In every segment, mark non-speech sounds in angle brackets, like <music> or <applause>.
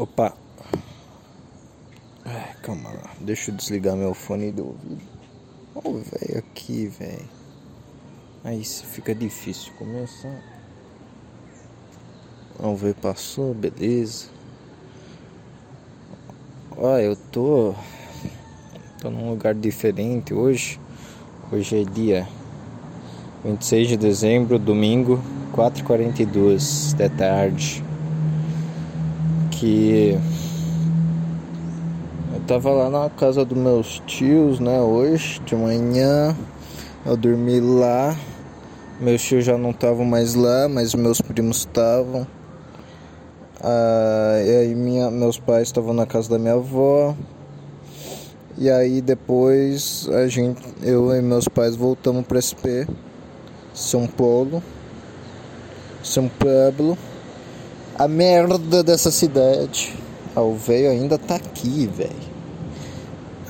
Opa. Ai, calma lá. Deixa eu desligar meu fone do ouvido. Ô, oh, velho, aqui, velho. Aí fica difícil começar. Vamos ver, passou, beleza. Ó, eu tô. Tô num lugar diferente hoje. Hoje é dia 26 de dezembro, domingo, 4h42 da tarde que eu tava lá na casa dos meus tios, né, hoje de manhã. Eu dormi lá. Meus tios já não estavam mais lá, mas meus primos estavam. Ah, e aí minha, meus pais estavam na casa da minha avó. E aí depois a gente, eu e meus pais voltamos para SP, São Paulo, São Paulo a merda dessa cidade. Ah, o velho ainda tá aqui, velho.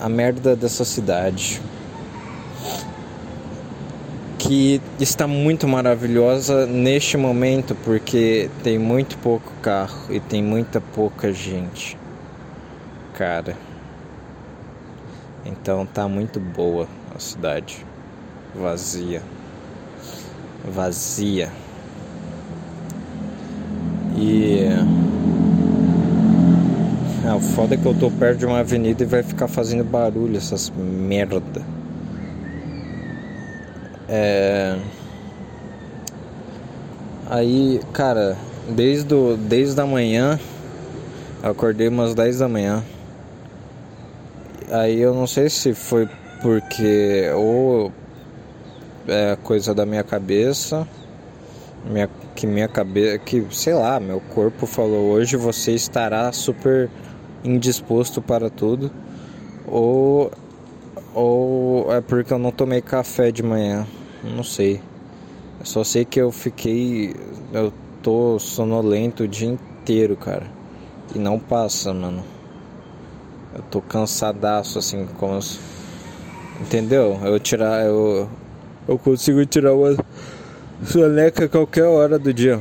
A merda dessa cidade. Que está muito maravilhosa neste momento porque tem muito pouco carro e tem muita pouca gente. Cara. Então tá muito boa a cidade. Vazia. Vazia. E. Ah, o foda é que eu tô perto de uma avenida e vai ficar fazendo barulho essas merda. É. Aí, cara, desde, o, desde a manhã, eu acordei umas 10 da manhã. Aí eu não sei se foi porque ou é coisa da minha cabeça minha, que minha cabeça, que sei lá, meu corpo falou hoje você estará super indisposto para tudo, ou ou é porque eu não tomei café de manhã, não sei. Eu só sei que eu fiquei, eu tô sonolento o dia inteiro, cara, e não passa, mano. Eu tô cansadaço assim, como se... entendeu? Eu tirar, eu eu consigo tirar uma soneca qualquer hora do dia.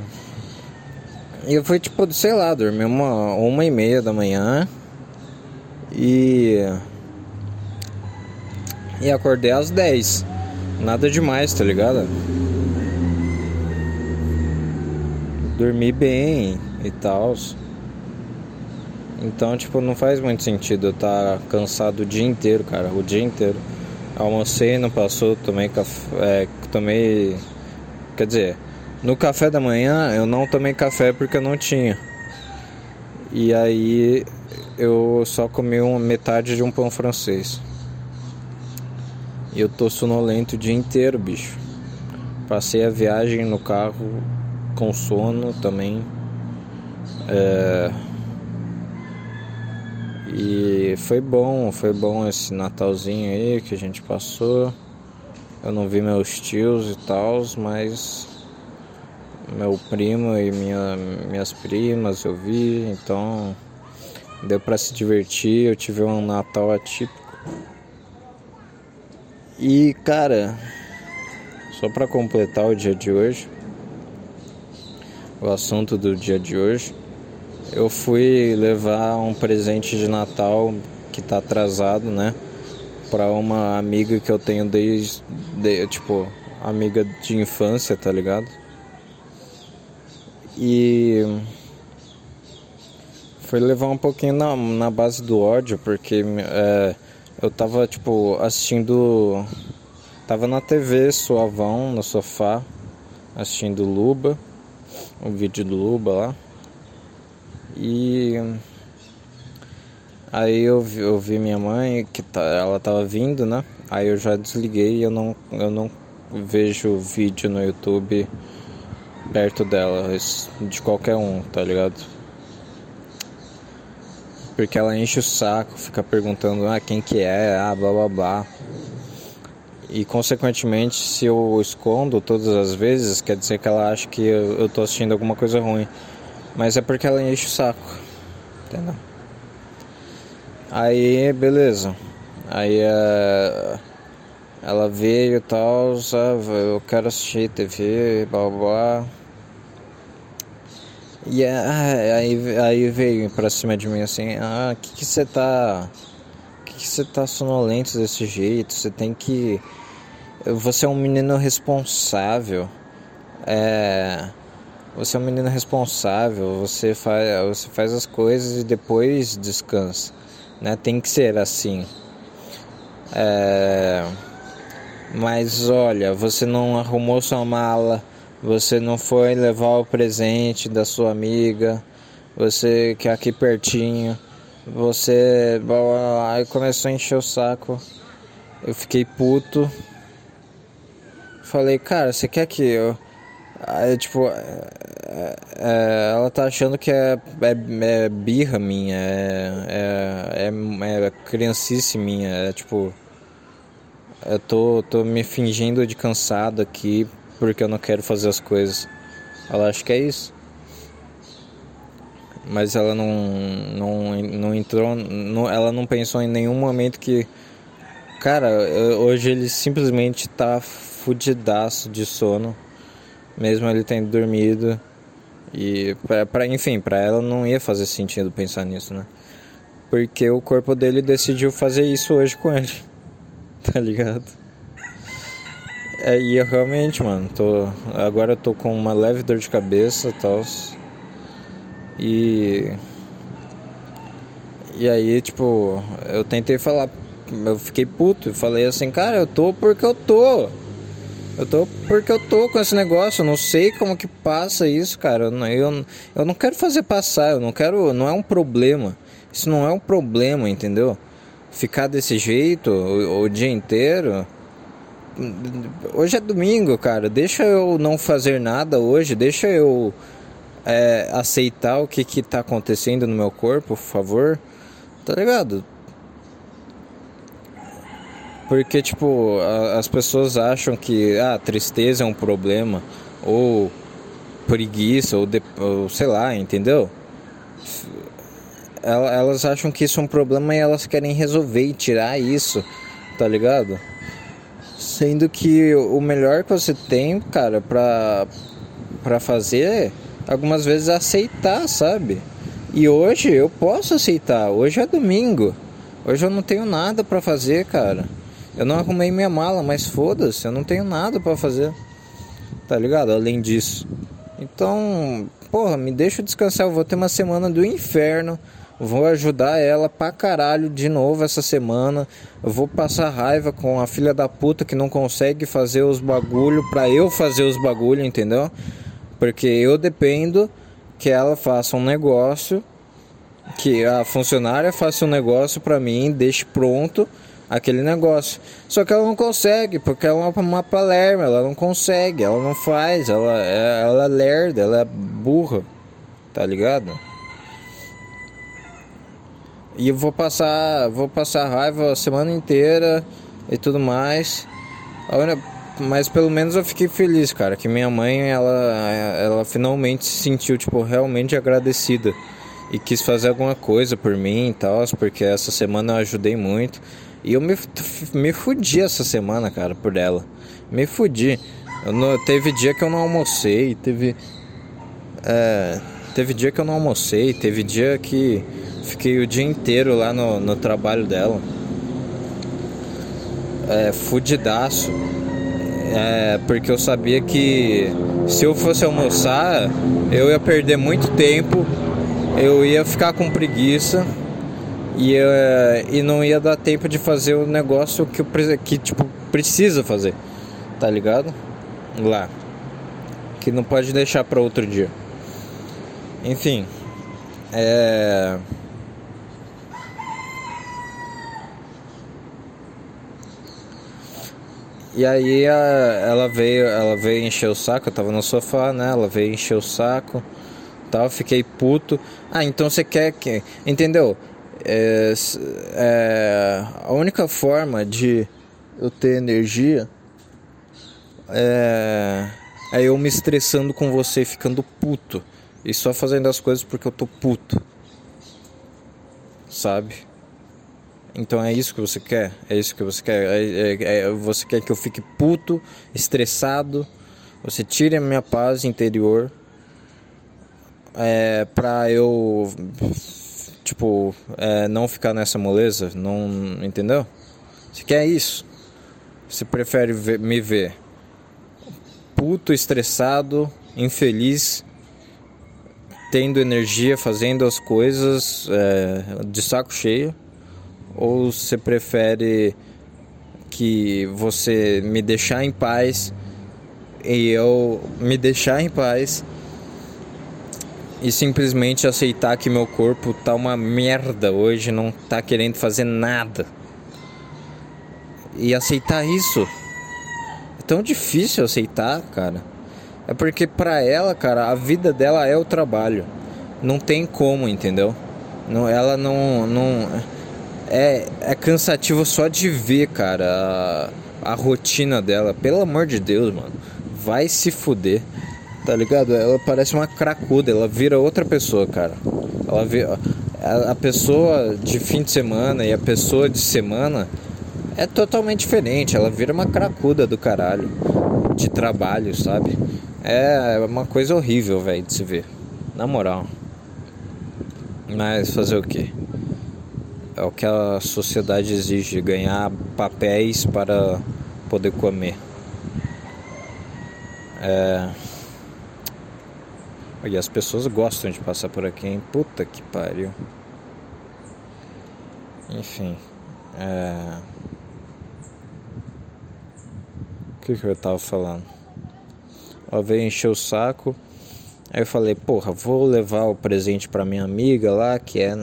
E eu fui tipo, sei lá, dormi uma, uma e meia da manhã e. E acordei às 10. Nada demais, tá ligado? Dormi bem e tal. Então, tipo, não faz muito sentido eu estar tá cansado o dia inteiro, cara. O dia inteiro. Almocei, não passou, tomei café. É, tomei Quer dizer, no café da manhã eu não tomei café porque eu não tinha. E aí eu só comi uma metade de um pão francês. E eu tô sonolento o dia inteiro, bicho. Passei a viagem no carro com sono também. É... E foi bom, foi bom esse Natalzinho aí que a gente passou. Eu não vi meus tios e tal, mas meu primo e minha, minhas primas eu vi, então deu para se divertir. Eu tive um Natal atípico. E cara, só para completar o dia de hoje, o assunto do dia de hoje, eu fui levar um presente de Natal que tá atrasado, né? Para uma amiga que eu tenho desde, de, tipo, amiga de infância, tá ligado? E foi levar um pouquinho na, na base do ódio, porque é, eu tava, tipo, assistindo. Tava na TV, suavão, no sofá, assistindo Luba, o vídeo do Luba lá. E Aí eu vi, eu vi minha mãe, que tá, ela tava vindo, né? Aí eu já desliguei e eu não, eu não vejo vídeo no YouTube perto dela, de qualquer um, tá ligado? Porque ela enche o saco, fica perguntando ah, quem que é, ah, blá blá blá. E consequentemente, se eu escondo todas as vezes, quer dizer que ela acha que eu, eu tô assistindo alguma coisa ruim. Mas é porque ela enche o saco, entendeu? Aí, beleza. Aí uh, ela veio e tal, eu quero assistir TV, blá blá. E é, aí, aí veio pra cima de mim assim, ah, que que você tá. Que que você tá sonolento desse jeito? Você tem que. Você é um menino responsável. É. Você é um menino responsável, você faz, você faz as coisas e depois descansa. Né? Tem que ser assim. É... Mas olha, você não arrumou sua mala, você não foi levar o presente da sua amiga, você que é aqui pertinho, você aí começou a encher o saco. Eu fiquei puto. Falei, cara, você quer que eu. Tipo, é, é, ela tá achando que é, é, é birra minha, é, é, é, criancice minha, é tipo. Eu tô, tô me fingindo de cansado aqui porque eu não quero fazer as coisas. Ela acha que é isso. Mas ela não, não, não entrou, não, ela não pensou em nenhum momento que. Cara, hoje ele simplesmente tá fudidaço de sono, mesmo ele tendo dormido. E, pra, pra, enfim, pra ela não ia fazer sentido pensar nisso, né? Porque o corpo dele decidiu fazer isso hoje com ele. <laughs> Tá ligado? É, e eu realmente, mano, tô. Agora eu tô com uma leve dor de cabeça e tal. E. E aí, tipo, eu tentei falar. Eu fiquei puto e falei assim, cara, eu tô porque eu tô. Eu tô porque eu tô com esse negócio, eu não sei como que passa isso, cara. Eu não, eu, eu não quero fazer passar, eu não quero. Não é um problema. Isso não é um problema, entendeu? Ficar desse jeito o, o dia inteiro hoje é domingo, cara. Deixa eu não fazer nada hoje. Deixa eu é, aceitar o que que tá acontecendo no meu corpo, por favor. Tá ligado? Porque, tipo, a, as pessoas acham que ah, tristeza é um problema. Ou preguiça, ou, de, ou sei lá, entendeu? Elas acham que isso é um problema e elas querem resolver e tirar isso, tá ligado? Sendo que o melhor que você tem, cara, pra, pra fazer, algumas vezes é aceitar, sabe? E hoje eu posso aceitar, hoje é domingo. Hoje eu não tenho nada para fazer, cara. Eu não arrumei minha mala, mas foda-se, eu não tenho nada para fazer. Tá ligado? Além disso. Então, porra, me deixa descansar, eu vou ter uma semana do inferno Vou ajudar ela pra caralho de novo essa semana. Eu vou passar raiva com a filha da puta que não consegue fazer os bagulho pra eu fazer os bagulho, entendeu? Porque eu dependo que ela faça um negócio, que a funcionária faça um negócio pra mim, deixe pronto aquele negócio. Só que ela não consegue, porque ela é uma palerma, ela não consegue, ela não faz, ela, é, ela é lerda, ela é burra, tá ligado? E eu vou passar, vou passar raiva a semana inteira e tudo mais. Mas pelo menos eu fiquei feliz, cara, que minha mãe, ela, ela finalmente se sentiu, tipo, realmente agradecida. E quis fazer alguma coisa por mim e tal, porque essa semana eu ajudei muito. E eu me, me fudi essa semana, cara, por ela. Me fudi. Não, teve dia que eu não almocei, teve. É, teve dia que eu não almocei, teve dia que Fiquei o dia inteiro lá no, no trabalho dela. É, fudidaço. É, porque eu sabia que se eu fosse almoçar, eu ia perder muito tempo, eu ia ficar com preguiça e, é, e não ia dar tempo de fazer o negócio que, que tipo, precisa fazer, tá ligado? Lá. Que não pode deixar para outro dia. Enfim. É. E aí a, ela veio, ela veio encher o saco, eu tava no sofá, né? Ela veio encher o saco, tal, fiquei puto. Ah, então você quer que, entendeu? É, é, a única forma de eu ter energia é, é eu me estressando com você, ficando puto e só fazendo as coisas porque eu tô puto, sabe? Então é isso que você quer? É isso que você quer? É, é, é, você quer que eu fique puto, estressado? Você tire a minha paz interior? é, pra eu, tipo, é, não ficar nessa moleza, não, entendeu? Você quer isso? Você prefere ver, me ver puto, estressado, infeliz, tendo energia, fazendo as coisas é, de saco cheio? Ou você prefere que você me deixar em paz e eu me deixar em paz e simplesmente aceitar que meu corpo tá uma merda hoje, não tá querendo fazer nada. E aceitar isso é tão difícil aceitar, cara. É porque pra ela, cara, a vida dela é o trabalho. Não tem como, entendeu? Não, ela não, não é, é cansativo só de ver, cara, a, a rotina dela. Pelo amor de Deus, mano. Vai se fuder tá ligado? Ela parece uma cracuda, ela vira outra pessoa, cara. Ela vira, a, pessoa de fim de semana e a pessoa de semana é totalmente diferente. Ela vira uma cracuda do caralho de trabalho, sabe? É uma coisa horrível, velho, de se ver. Na moral. Mas fazer o quê? É o que a sociedade exige, ganhar papéis para poder comer. É e as pessoas gostam de passar por aqui, hein? Puta que pariu. Enfim. É... O que, que eu tava falando? Ela veio encher o saco. Aí eu falei, porra, vou levar o presente pra minha amiga lá, que é.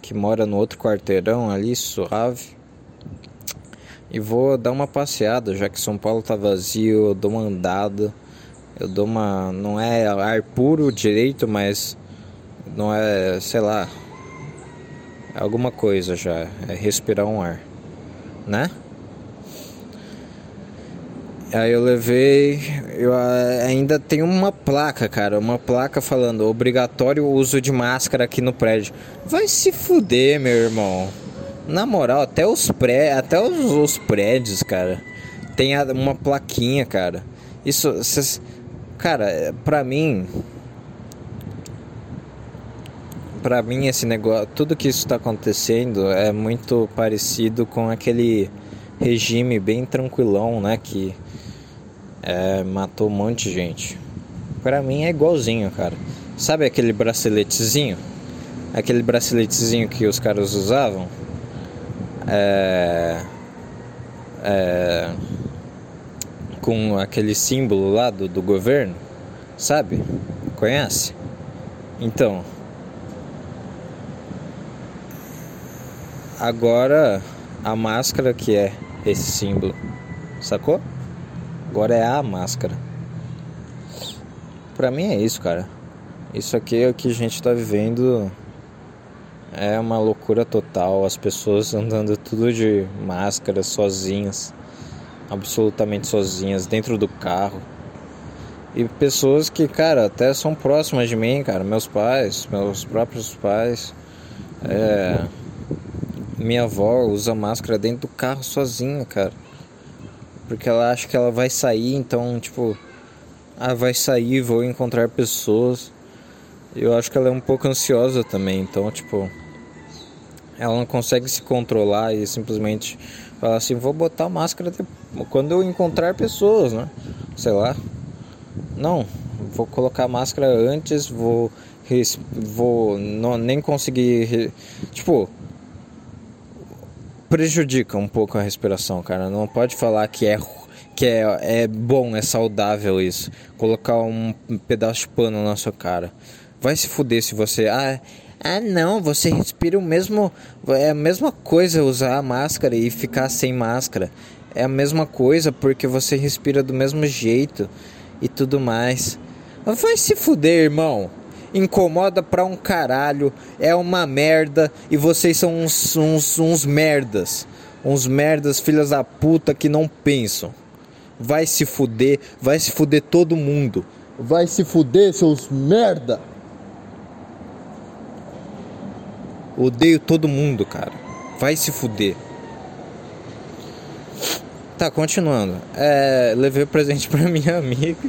que mora no outro quarteirão ali, suave. E vou dar uma passeada, já que São Paulo tá vazio, eu dou uma andada eu dou uma. Não é ar puro direito, mas não é, sei lá, é alguma coisa já. É respirar um ar, né? Aí eu levei, eu ainda tem uma placa, cara, uma placa falando obrigatório uso de máscara aqui no prédio. Vai se fuder, meu irmão. Na moral, até os pré, até os, os prédios, cara, tem uma plaquinha, cara. Isso, cês, Cara, é, pra mim. Pra mim, esse negócio. Tudo que isso tá acontecendo é muito parecido com aquele regime bem tranquilão, né? Que é, matou um monte de gente. Pra mim é igualzinho, cara. Sabe aquele braceletezinho? Aquele braceletezinho que os caras usavam? É. É com aquele símbolo lá do, do governo, sabe? Conhece? Então, agora a máscara que é esse símbolo, sacou? Agora é a máscara. Pra mim é isso, cara. Isso aqui é o que a gente tá vivendo. É uma loucura total. As pessoas andando tudo de máscara, sozinhas absolutamente sozinhas dentro do carro. E pessoas que, cara, até são próximas de mim, cara, meus pais, meus próprios pais. É, minha avó usa máscara dentro do carro sozinha, cara. Porque ela acha que ela vai sair, então, tipo, ah, vai sair, vou encontrar pessoas. Eu acho que ela é um pouco ansiosa também, então, tipo, ela não consegue se controlar e simplesmente fala assim: vou botar máscara quando eu encontrar pessoas, né? Sei lá. Não, vou colocar máscara antes, vou vou não, nem conseguir tipo prejudica um pouco a respiração, cara. Não pode falar que é que é, é bom, é saudável isso. Colocar um pedaço de pano na sua cara. Vai se fuder se você ah, ah, não, você respira o mesmo. É a mesma coisa usar a máscara e ficar sem máscara. É a mesma coisa porque você respira do mesmo jeito e tudo mais. Vai se fuder, irmão. Incomoda pra um caralho. É uma merda. E vocês são uns, uns, uns merdas. Uns merdas, filhas da puta que não pensam. Vai se fuder. Vai se fuder todo mundo. Vai se fuder, seus merda. Odeio todo mundo, cara. Vai se fuder. Tá, continuando. É, levei o presente pra <laughs> minha amiga.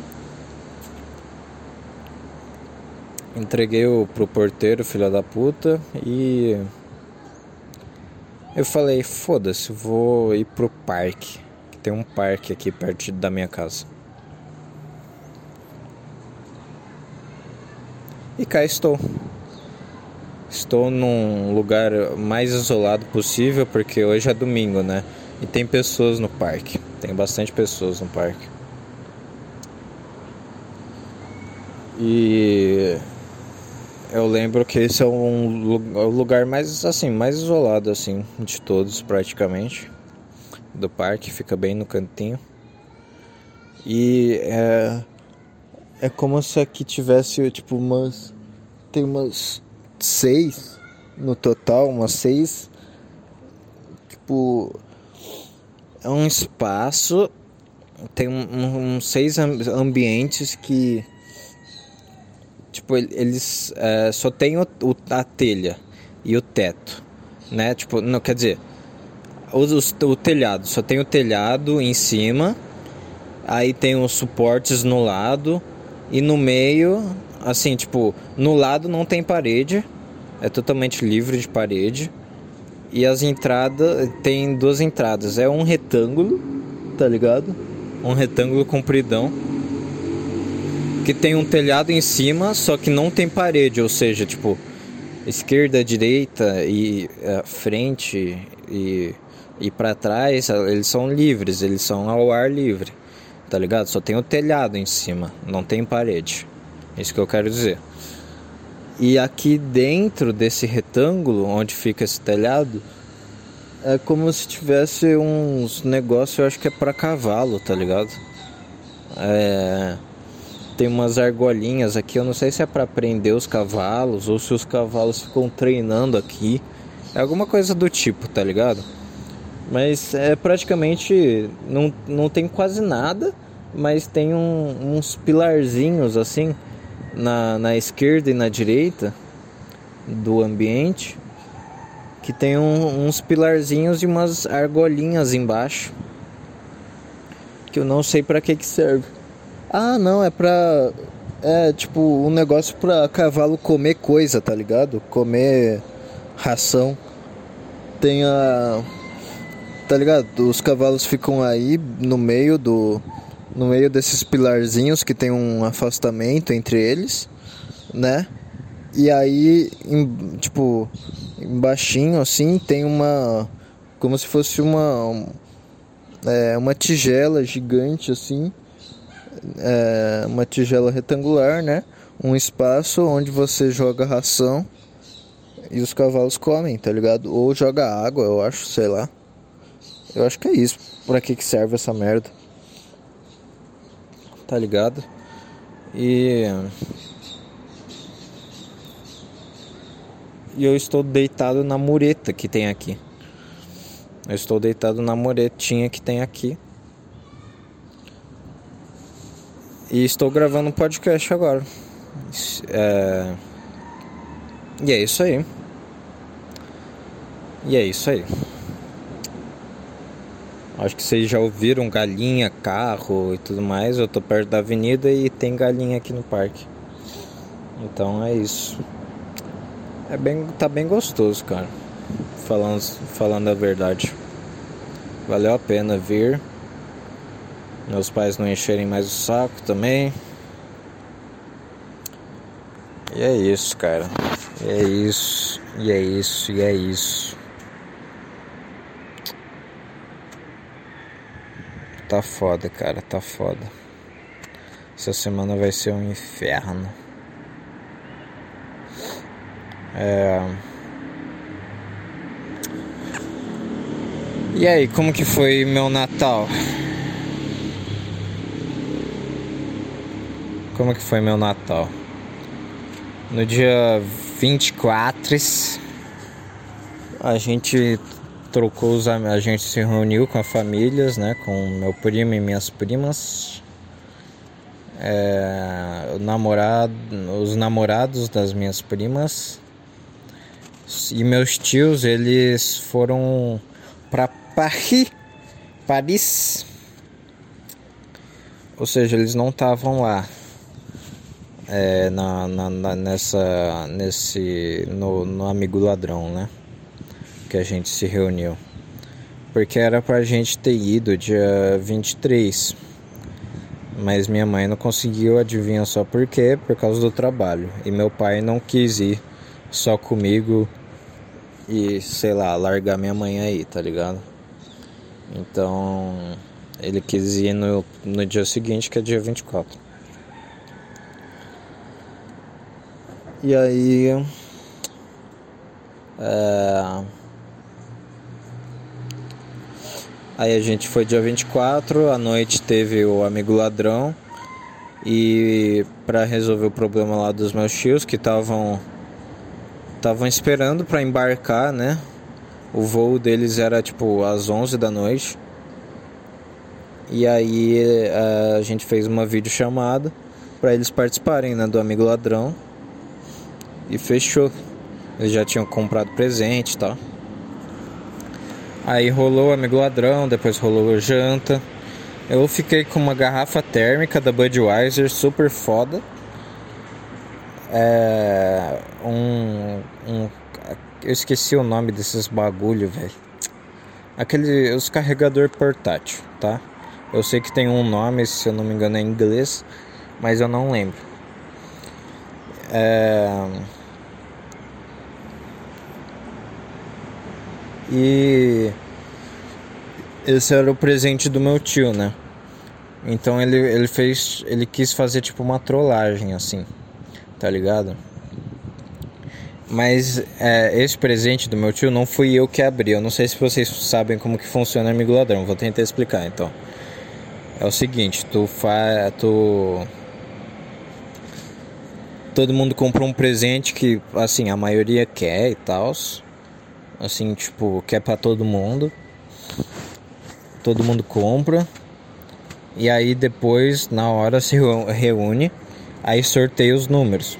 Entreguei o, pro porteiro, filho da puta, e eu falei, foda-se, vou ir pro parque. Tem um parque aqui perto da minha casa. E cá estou. Estou num lugar mais isolado possível porque hoje é domingo, né? E tem pessoas no parque. Tem bastante pessoas no parque. E eu lembro que esse é um lugar mais assim, mais isolado assim de todos praticamente do parque, fica bem no cantinho. E é é como se aqui tivesse tipo umas tem umas seis no total, umas seis tipo é um espaço tem uns um, um, seis ambientes que tipo, eles é, só tem o, a telha e o teto, né? Tipo, não quer dizer, o, o, o telhado só tem o telhado em cima, aí tem os suportes no lado e no meio, assim, tipo, no lado não tem parede, é totalmente livre de parede. E as entradas, tem duas entradas, é um retângulo, tá ligado? Um retângulo compridão que tem um telhado em cima, só que não tem parede, ou seja, tipo, esquerda, direita e uh, frente e, e para trás, eles são livres, eles são ao ar livre, tá ligado? Só tem o telhado em cima, não tem parede. Isso que eu quero dizer. E aqui dentro desse retângulo onde fica esse telhado, é como se tivesse uns negócios, eu acho que é para cavalo, tá ligado? É tem umas argolinhas aqui, eu não sei se é para prender os cavalos ou se os cavalos ficam treinando aqui. É alguma coisa do tipo, tá ligado? Mas é praticamente não, não tem quase nada, mas tem um, uns pilarzinhos assim na, na esquerda e na direita do ambiente que tem um, uns pilarzinhos e umas argolinhas embaixo que eu não sei para que que serve. Ah, não, é pra. É tipo um negócio pra cavalo comer coisa, tá ligado? Comer ração. Tem a. Tá ligado? Os cavalos ficam aí no meio do. No meio desses pilarzinhos que tem um afastamento entre eles, né? E aí, em, tipo, embaixinho assim, tem uma. Como se fosse uma. É, uma tigela gigante assim é, uma tigela retangular, né? Um espaço onde você joga ração e os cavalos comem, tá ligado? Ou joga água, eu acho, sei lá. Eu acho que é isso. Pra que, que serve essa merda? Tá ligado? E. E eu estou deitado na mureta que tem aqui. Eu estou deitado na muretinha que tem aqui. E estou gravando um podcast agora. É... E é isso aí. E é isso aí. Acho que vocês já ouviram galinha, carro e tudo mais. Eu tô perto da avenida e tem galinha aqui no parque. Então é isso. É bem, tá bem gostoso, cara. Falando, falando a verdade. Valeu a pena vir meus pais não encherem mais o saco também. E é isso, cara. E é isso, e é isso, e é isso. Tá foda, cara, tá foda. Essa semana vai ser um inferno. É. E aí, como que foi meu Natal? como que foi meu Natal? No dia 24 a gente trocou os a gente se reuniu com as famílias, né, com meu primo e minhas primas. É, o namorado, os namorados das minhas primas e meus tios, eles foram para Paris, Paris. Ou seja, eles não estavam lá. é, na, na, na, nessa, nesse, no, no Amigo Ladrão, né? Que a gente se reuniu. Porque era pra gente ter ido dia 23. Mas minha mãe não conseguiu, adivinha só por quê? Por causa do trabalho. E meu pai não quis ir só comigo e, sei lá, largar minha mãe aí, tá ligado? Então, ele quis ir no, no dia seguinte, que é dia 24. E aí. É... Aí a gente foi dia 24, à noite teve o amigo ladrão. E para resolver o problema lá dos meus tios que estavam estavam esperando para embarcar, né? O voo deles era tipo às 11 da noite. E aí a gente fez uma videochamada para eles participarem, né, do amigo ladrão e fechou. Eles já tinham comprado presente tal. Aí rolou amigo ladrão, depois rolou janta. Eu fiquei com uma garrafa térmica da Budweiser super foda. É, um, um, eu esqueci o nome desses bagulho, velho. Aquele, os carregador portátil, tá? Eu sei que tem um nome, se eu não me engano é em inglês, mas eu não lembro. É, E esse era o presente do meu tio, né? Então ele, ele fez. Ele quis fazer tipo uma trollagem assim, tá ligado? Mas é, esse presente do meu tio não fui eu que abri. Eu não sei se vocês sabem como que funciona Amigo Ladrão. Vou tentar explicar então. É o seguinte, tu faz. Tu. Todo mundo comprou um presente que, assim, a maioria quer e tal assim, tipo, que é para todo mundo. Todo mundo compra. E aí depois, na hora, se reúne, aí sorteia os números.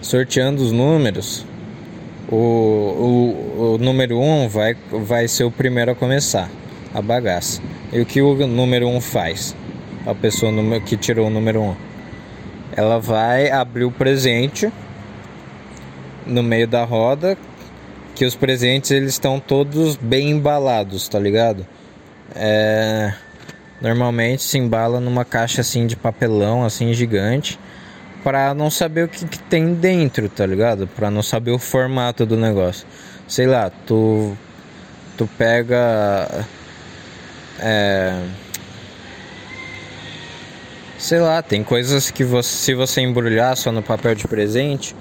Sorteando os números, o, o, o número 1 um vai, vai ser o primeiro a começar a bagaça. E o que o número 1 um faz? A pessoa que tirou o número 1. Um, ela vai abrir o presente no meio da roda que os presentes eles estão todos bem embalados, tá ligado? É, normalmente se embala numa caixa assim de papelão assim gigante para não saber o que, que, tem dentro, tá ligado? Para não saber o formato do negócio. Sei lá, tu tu pega é, sei lá, tem coisas que você se você embrulhar só no papel de presente,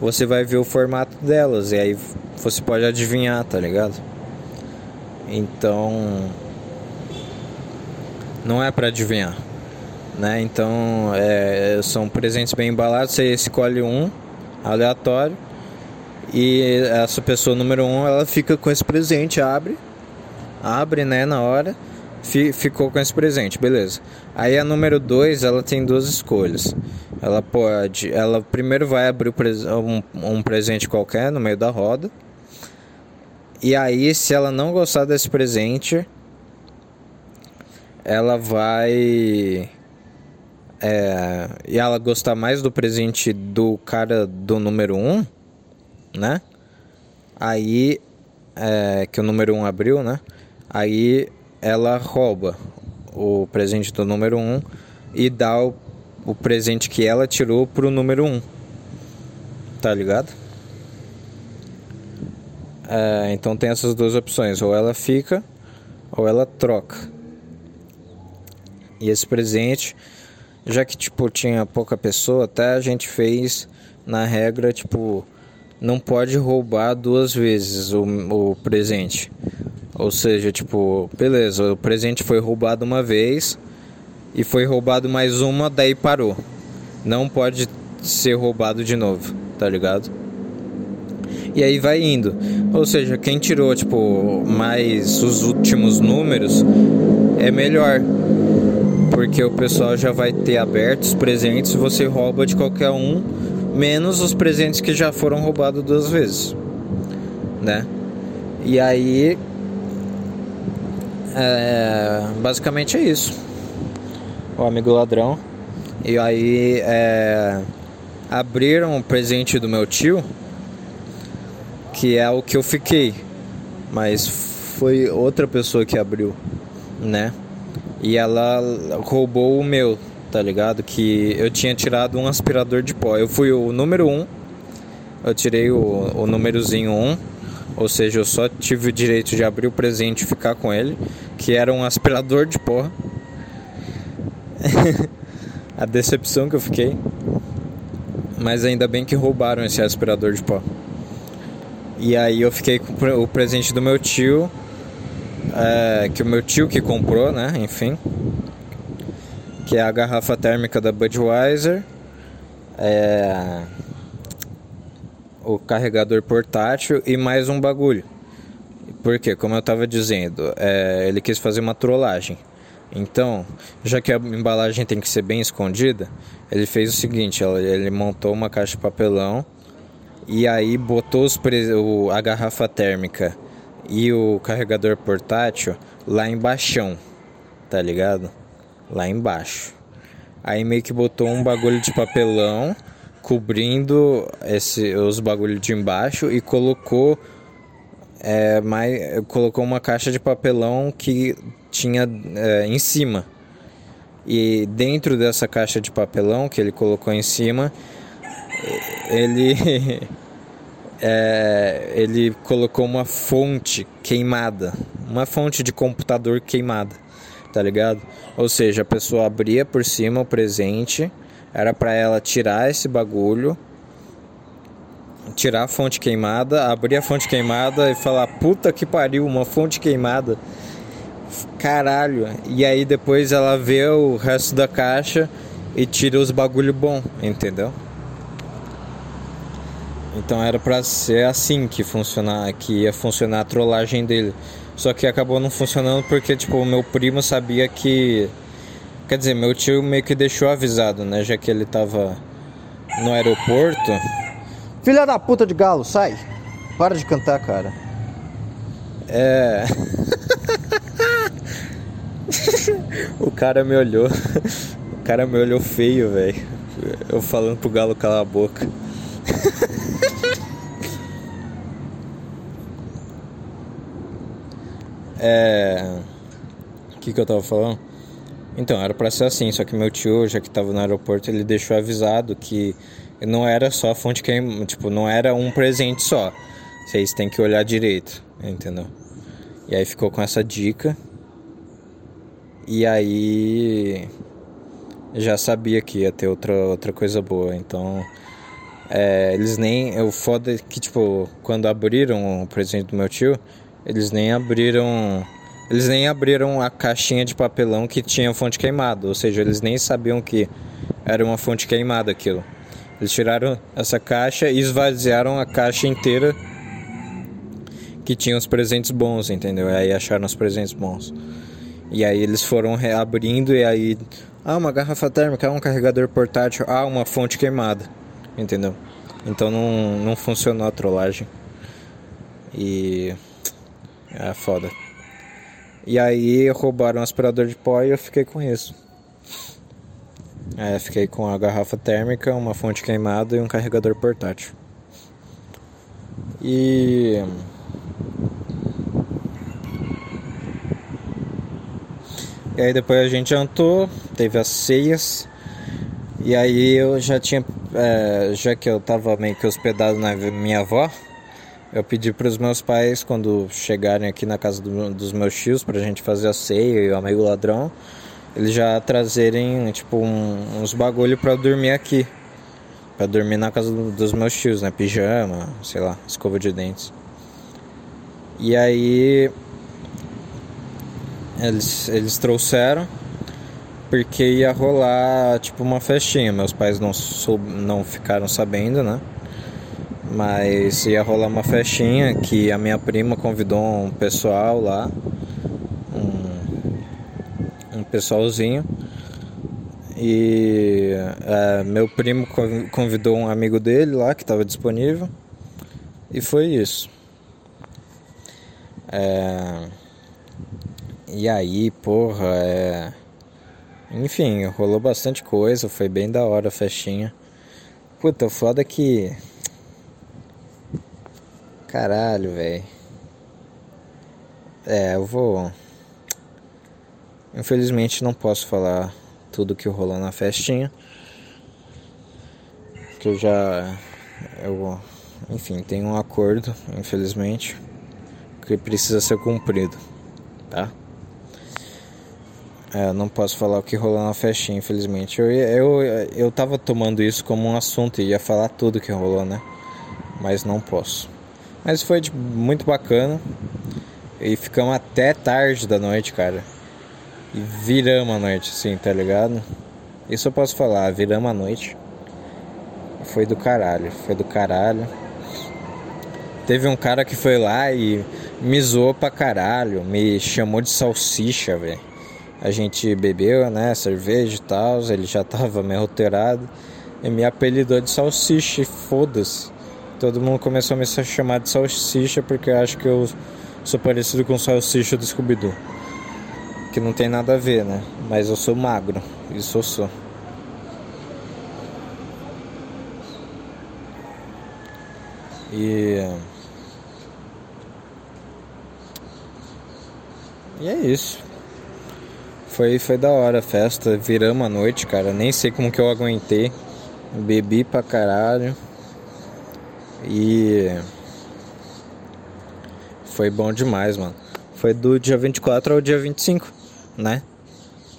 você vai ver o formato delas e aí você pode adivinhar, tá ligado? Então não é para adivinhar, né? Então é, são presentes bem embalados. Você escolhe um aleatório e essa pessoa número um ela fica com esse presente, abre, abre, né? Na hora ficou com esse presente, beleza. Aí a número 2, ela tem duas escolhas. Ela pode, ela primeiro vai abrir um, um presente qualquer no meio da roda. E aí, se ela não gostar desse presente, ela vai é, e ela gostar mais do presente do cara do número 1, um, né? Aí é, que o número 1 um abriu, né? Aí ela rouba o presente do número 1 um e dá o, o presente que ela tirou pro número 1. Um. Tá ligado? É, então tem essas duas opções, ou ela fica ou ela troca. E esse presente, já que tipo tinha pouca pessoa, até a gente fez na regra tipo não pode roubar duas vezes o, o presente. Ou seja, tipo, beleza, o presente foi roubado uma vez e foi roubado mais uma, daí parou. Não pode ser roubado de novo, tá ligado? E aí vai indo. Ou seja, quem tirou, tipo, mais os últimos números é melhor. Porque o pessoal já vai ter aberto os presentes, você rouba de qualquer um, menos os presentes que já foram roubados duas vezes, né? E aí é, basicamente é isso. O amigo ladrão. E aí é, abriram o presente do meu tio, que é o que eu fiquei. Mas foi outra pessoa que abriu, né? E ela roubou o meu, tá ligado? Que eu tinha tirado um aspirador de pó. Eu fui o número um, eu tirei o, o númerozinho um, ou seja, eu só tive o direito de abrir o presente e ficar com ele, que era um aspirador de pó. <laughs> a decepção que eu fiquei. Mas ainda bem que roubaram esse aspirador de pó. E aí eu fiquei com o presente do meu tio, é, que o meu tio que comprou, né? Enfim que é a garrafa térmica da Budweiser, é, o carregador portátil e mais um bagulho. Porque, como eu estava dizendo, é, ele quis fazer uma trollagem. Então, já que a embalagem tem que ser bem escondida, ele fez o seguinte: ele montou uma caixa de papelão e aí botou os o, a garrafa térmica e o carregador portátil lá embaixo, tá ligado? lá embaixo. Aí meio que botou um bagulho de papelão cobrindo esse, os bagulhos de embaixo e colocou é, mais, colocou uma caixa de papelão que tinha é, em cima. E dentro dessa caixa de papelão que ele colocou em cima, ele <laughs> é, ele colocou uma fonte queimada, uma fonte de computador queimada tá ligado? Ou seja, a pessoa abria por cima o presente, era para ela tirar esse bagulho, tirar a fonte queimada, abrir a fonte queimada e falar: puta que pariu, uma fonte queimada. Caralho. E aí depois ela vê o resto da caixa e tira os bagulho bom, entendeu? Então era para ser assim que funcionar, que ia funcionar a trollagem dele. Só que acabou não funcionando porque, tipo, meu primo sabia que. Quer dizer, meu tio meio que deixou avisado, né? Já que ele tava no aeroporto. Filha da puta de galo, sai! Para de cantar, cara. É. <laughs> o cara me olhou. O cara me olhou feio, velho. Eu falando pro galo calar a boca. <laughs> É. O que, que eu tava falando? Então, era pra ser assim, só que meu tio, já que tava no aeroporto, ele deixou avisado que não era só fonte que. Tipo, não era um presente só. Vocês têm que olhar direito, entendeu? E aí ficou com essa dica. E aí. Já sabia que ia ter outra, outra coisa boa, então. É, eles nem. O foda é que, tipo, quando abriram o presente do meu tio, eles nem abriram. Eles nem abriram a caixinha de papelão que tinha fonte queimada, ou seja, eles nem sabiam que era uma fonte queimada aquilo. Eles tiraram essa caixa e esvaziaram a caixa inteira que tinha os presentes bons, entendeu? Aí acharam os presentes bons. E aí eles foram reabrindo e aí ah, uma garrafa térmica, um carregador portátil, ah, uma fonte queimada, entendeu? Então não, não funcionou a trollagem. E é foda. E aí roubaram um aspirador de pó e eu fiquei com isso. É, fiquei com a garrafa térmica, uma fonte queimada e um carregador portátil. E. E aí depois a gente jantou, teve as ceias. E aí eu já tinha. É, já que eu tava meio que hospedado na minha avó, eu pedi para os meus pais, quando chegarem aqui na casa do, dos meus tios, para a gente fazer a ceia e o amigo ladrão, eles já trazerem, tipo, um, uns bagulho para dormir aqui. para dormir na casa do, dos meus tios, né? Pijama, sei lá, escova de dentes. E aí. Eles, eles trouxeram porque ia rolar tipo uma festinha. Meus pais não, soub, não ficaram sabendo, né? Mas ia rolar uma festinha que a minha prima convidou um pessoal lá, pessoalzinho. E é, meu primo convidou um amigo dele lá que estava disponível. E foi isso. É, e aí, porra, é, Enfim, rolou bastante coisa, foi bem da hora a festinha. Puta, o foda é que. Caralho, velho. É, eu vou. Infelizmente não posso falar tudo que rolou na festinha. Que eu já. Eu. Enfim, tenho um acordo, infelizmente. Que precisa ser cumprido, tá? É, não posso falar o que rolou na festinha, infelizmente. Eu, eu, eu tava tomando isso como um assunto e ia falar tudo que rolou, né? Mas não posso. Mas foi muito bacana. E ficamos até tarde da noite, cara. E viramos a noite, assim, tá ligado? Isso eu posso falar, viramos a noite. Foi do caralho, foi do caralho. Teve um cara que foi lá e me zoou pra caralho, me chamou de salsicha, velho. A gente bebeu, né, cerveja e tal, ele já tava meio alterado e me apelidou de salsicha, foda-se. Todo mundo começou a me chamar de salsicha porque eu acho que eu sou parecido com o salsicha do Scooby-Doo. Que não tem nada a ver, né? Mas eu sou magro, isso eu sou. E. E é isso. Foi, foi da hora a festa, viramos a noite, cara. Nem sei como que eu aguentei. Bebi pra caralho. E. Foi bom demais, mano. Foi do dia 24 ao dia 25, né?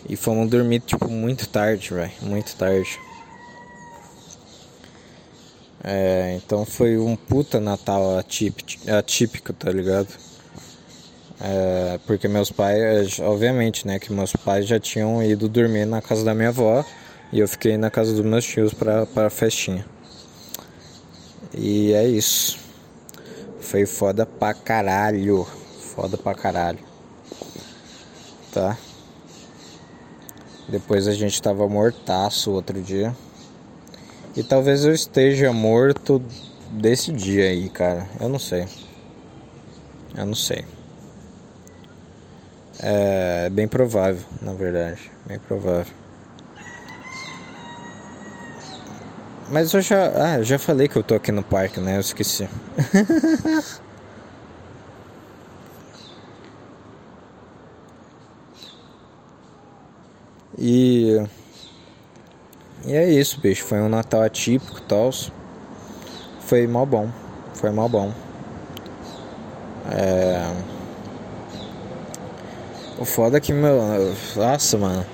E fomos dormir, tipo, muito tarde, velho. Muito tarde. É, então foi um puta Natal atípico, atípico tá ligado? É, porque meus pais, obviamente, né, que meus pais já tinham ido dormir na casa da minha avó e eu fiquei na casa dos meus tios para para festinha. E é isso. Foi foda pra caralho. Foda pra caralho. Tá? Depois a gente tava mortaço outro dia. E talvez eu esteja morto desse dia aí, cara. Eu não sei. Eu não sei. É bem provável, na verdade. Bem provável. Mas eu já. Ah, eu já falei que eu tô aqui no parque, né? Eu esqueci. <laughs> e. E é isso, bicho. Foi um Natal atípico e tal. Foi mal bom. Foi mal bom. É. O foda é que, meu. Nossa, mano.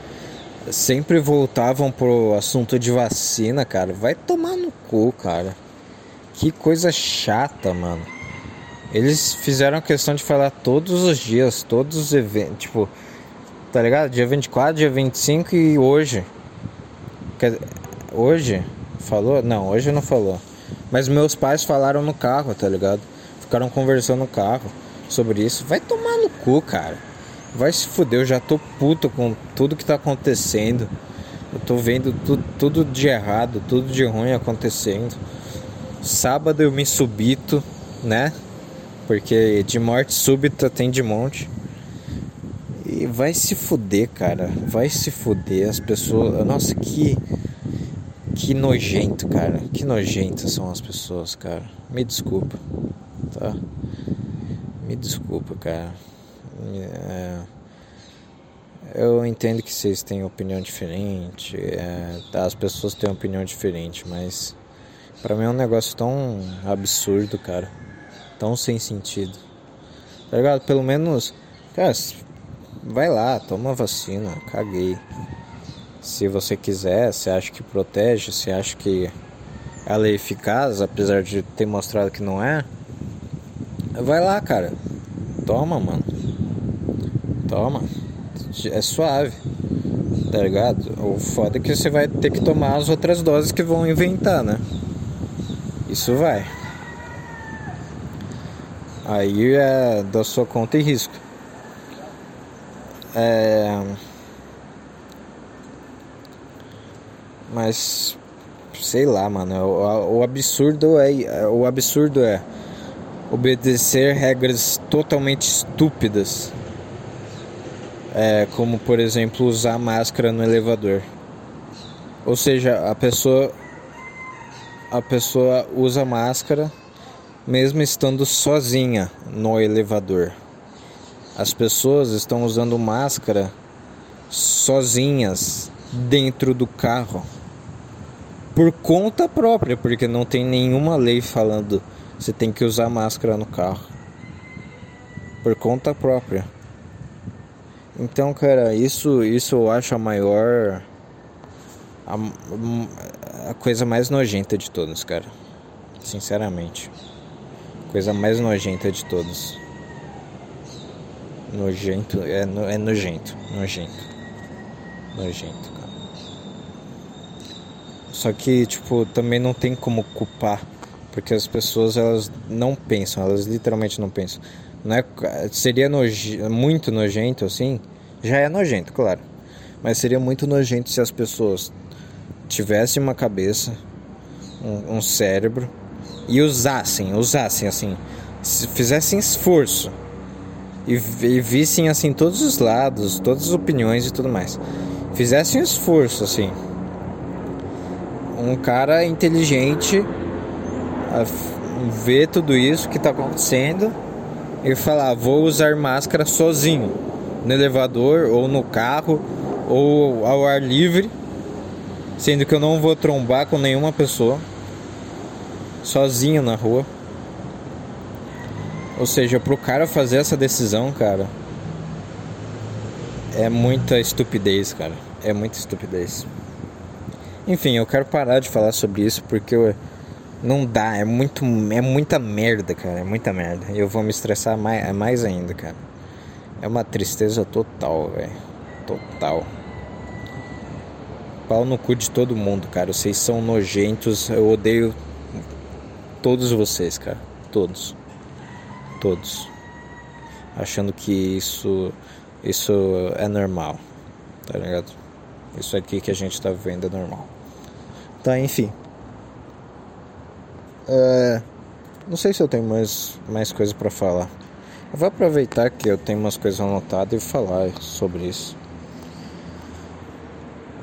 Sempre voltavam pro assunto de vacina, cara. Vai tomar no cu, cara. Que coisa chata, mano. Eles fizeram questão de falar todos os dias, todos os eventos. Tipo, tá ligado? Dia 24, dia 25 e hoje. Quer, hoje? Falou? Não, hoje não falou. Mas meus pais falaram no carro, tá ligado? Ficaram conversando no carro sobre isso. Vai tomar no cu, cara. Vai se fuder, eu já tô puto com tudo que tá acontecendo. Eu tô vendo tudo, tudo de errado, tudo de ruim acontecendo. Sábado eu me subito, né? Porque de morte súbita tem de monte. E vai se fuder, cara. Vai se fuder. As pessoas. Nossa, que. Que nojento, cara. Que nojentas são as pessoas, cara. Me desculpa, tá? Me desculpa, cara. É, eu entendo que vocês têm opinião diferente, é, as pessoas têm opinião diferente, mas para mim é um negócio tão absurdo, cara, tão sem sentido. Tá ligado? Pelo menos, cara, vai lá, toma vacina, caguei. Se você quiser, se acha que protege, se acha que ela é eficaz, apesar de ter mostrado que não é, vai lá, cara. Toma, mano. Toma. É suave. Tá ligado? O foda é que você vai ter que tomar as outras doses que vão inventar, né? Isso vai. Aí é da sua conta e risco. É... Mas sei lá, mano. O, o absurdo é o absurdo é obedecer regras totalmente estúpidas É, como por exemplo usar máscara no elevador. Ou seja, a pessoa a pessoa usa máscara mesmo estando sozinha no elevador. As pessoas estão usando máscara sozinhas dentro do carro por conta própria, porque não tem nenhuma lei falando você tem que usar máscara no carro. Por conta própria. Então, cara, isso isso eu acho a maior a, a coisa mais nojenta de todas, cara. Sinceramente. Coisa mais nojenta de todas. Nojento, é, é nojento, nojento. Nojento, cara. Só que, tipo, também não tem como culpar. Porque as pessoas, elas não pensam, elas literalmente não pensam. Não é, seria noje, muito nojento, assim. Já é nojento, claro. Mas seria muito nojento se as pessoas tivessem uma cabeça, um, um cérebro e usassem, usassem assim, fizessem esforço e, e vissem assim todos os lados, todas as opiniões e tudo mais. Fizessem um esforço assim. Um cara inteligente ver tudo isso que está acontecendo e falar: vou usar máscara sozinho no elevador ou no carro ou ao ar livre, sendo que eu não vou trombar com nenhuma pessoa sozinho na rua. Ou seja, pro cara fazer essa decisão, cara, é muita estupidez, cara. É muita estupidez. Enfim, eu quero parar de falar sobre isso porque eu, não dá, é muito é muita merda, cara, é muita merda. Eu vou me estressar mais, mais ainda, cara. É uma tristeza total, velho. Total. Pau no cu de todo mundo, cara. Vocês são nojentos. Eu odeio todos vocês, cara. Todos. Todos. Achando que isso isso é normal. Tá ligado? Isso aqui que a gente tá vivendo é normal. Tá, enfim. É, não sei se eu tenho mais, mais coisa para falar. Eu vou aproveitar que eu tenho umas coisas anotadas e falar sobre isso.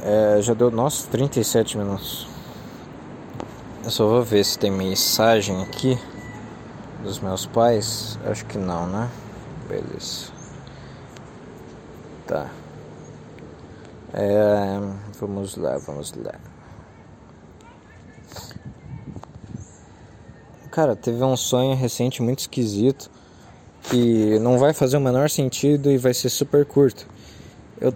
É, já deu, nossa, 37 minutos. Eu só vou ver se tem mensagem aqui dos meus pais. Acho que não, né? Beleza. Tá. É, vamos lá, vamos lá. Cara, teve um sonho recente muito esquisito que não vai fazer o menor sentido e vai ser super curto. Eu,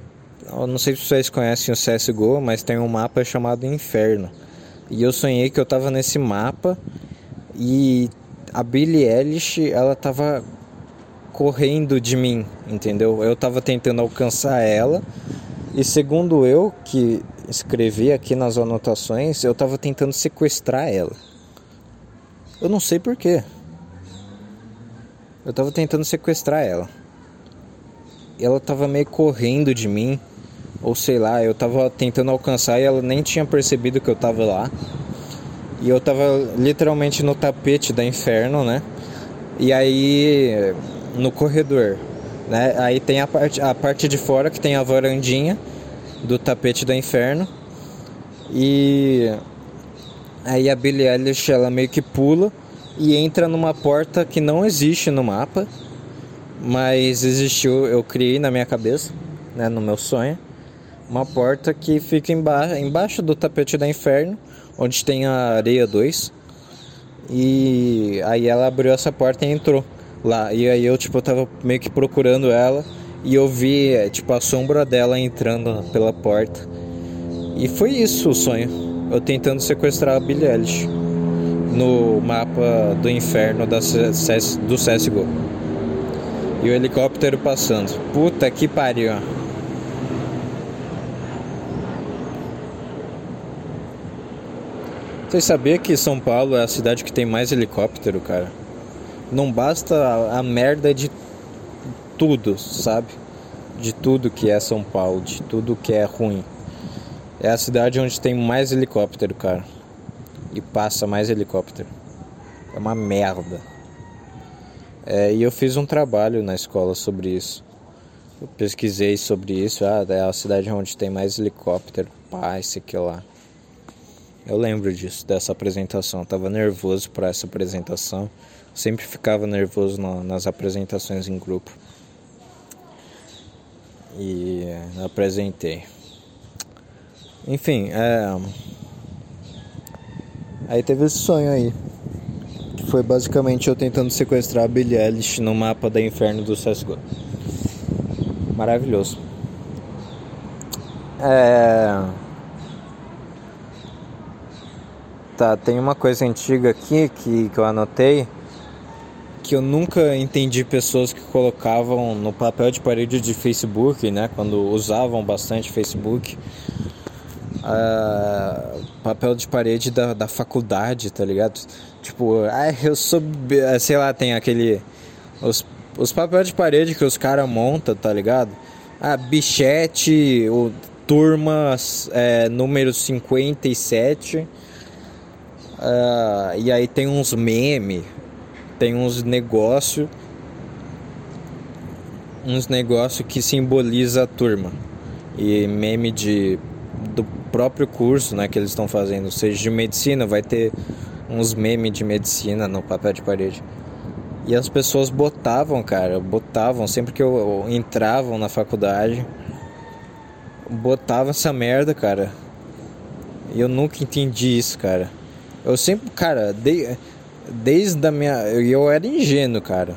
eu não sei se vocês conhecem o CSGO, mas tem um mapa chamado Inferno. E eu sonhei que eu tava nesse mapa e a Billie Eilish, ela tava correndo de mim, entendeu? Eu tava tentando alcançar ela e segundo eu que escrevi aqui nas anotações, eu tava tentando sequestrar ela. Eu não sei porquê. Eu tava tentando sequestrar ela. E ela tava meio correndo de mim. Ou sei lá, eu tava tentando alcançar e ela nem tinha percebido que eu tava lá. E eu tava literalmente no tapete da inferno, né? E aí no corredor, né? Aí tem a parte, a parte de fora que tem a varandinha do tapete da inferno. E aí a Billie Eilish ela meio que pula e entra numa porta que não existe no mapa, mas existiu, eu criei na minha cabeça, né, no meu sonho uma porta que fica embaixo, embaixo do tapete da inferno, onde tem a areia 2. E aí ela abriu essa porta e entrou lá. E aí eu tipo tava meio que procurando ela e eu vi é, tipo a sombra dela entrando pela porta. E foi isso o sonho. Eu tentando sequestrar a Billie Eilish no mapa do inferno da do CSGO. E o helicóptero passando. Puta que pariu. Você sabia que São Paulo é a cidade que tem mais helicóptero, cara? Não basta a, a merda de tudo, sabe? De tudo que é São Paulo, de tudo que é ruim. É a cidade onde tem mais helicóptero, cara. E passa mais helicóptero. É uma merda. É, e eu fiz um trabalho na escola sobre isso. Eu pesquisei sobre isso, ah, é a cidade onde tem mais helicóptero, pá, esse aqui lá. Eu lembro disso, dessa apresentação. Eu tava nervoso para essa apresentação. sempre ficava nervoso no, nas apresentações em grupo. E apresentei. Enfim, é... aí teve esse sonho aí. Que foi basicamente eu tentando sequestrar a Billie Eilish no mapa da Inferno do CSGO. Maravilhoso. É... Tá, tem uma coisa antiga aqui que, que eu anotei que eu nunca entendi pessoas que colocavam no papel de parede de Facebook, né? Quando usavam bastante Facebook. Uh, papel de parede da, da faculdade, tá ligado? Tipo, ah, eu sou. Sei lá, tem aquele. Os, os papéis de parede que os caras montam, tá ligado? Ah, bichete, o, turma é, número 57 Uh, e aí tem uns memes, tem uns negócios, uns negócios que simboliza a turma. E meme de do próprio curso, né, que eles estão fazendo, seja de medicina, vai ter uns memes de medicina no papel de parede. E as pessoas botavam, cara, botavam sempre que eu, eu entravam na faculdade, botava essa merda, cara. E eu nunca entendi isso, cara. Eu sempre, cara, de, desde a minha. Eu era ingênuo, cara.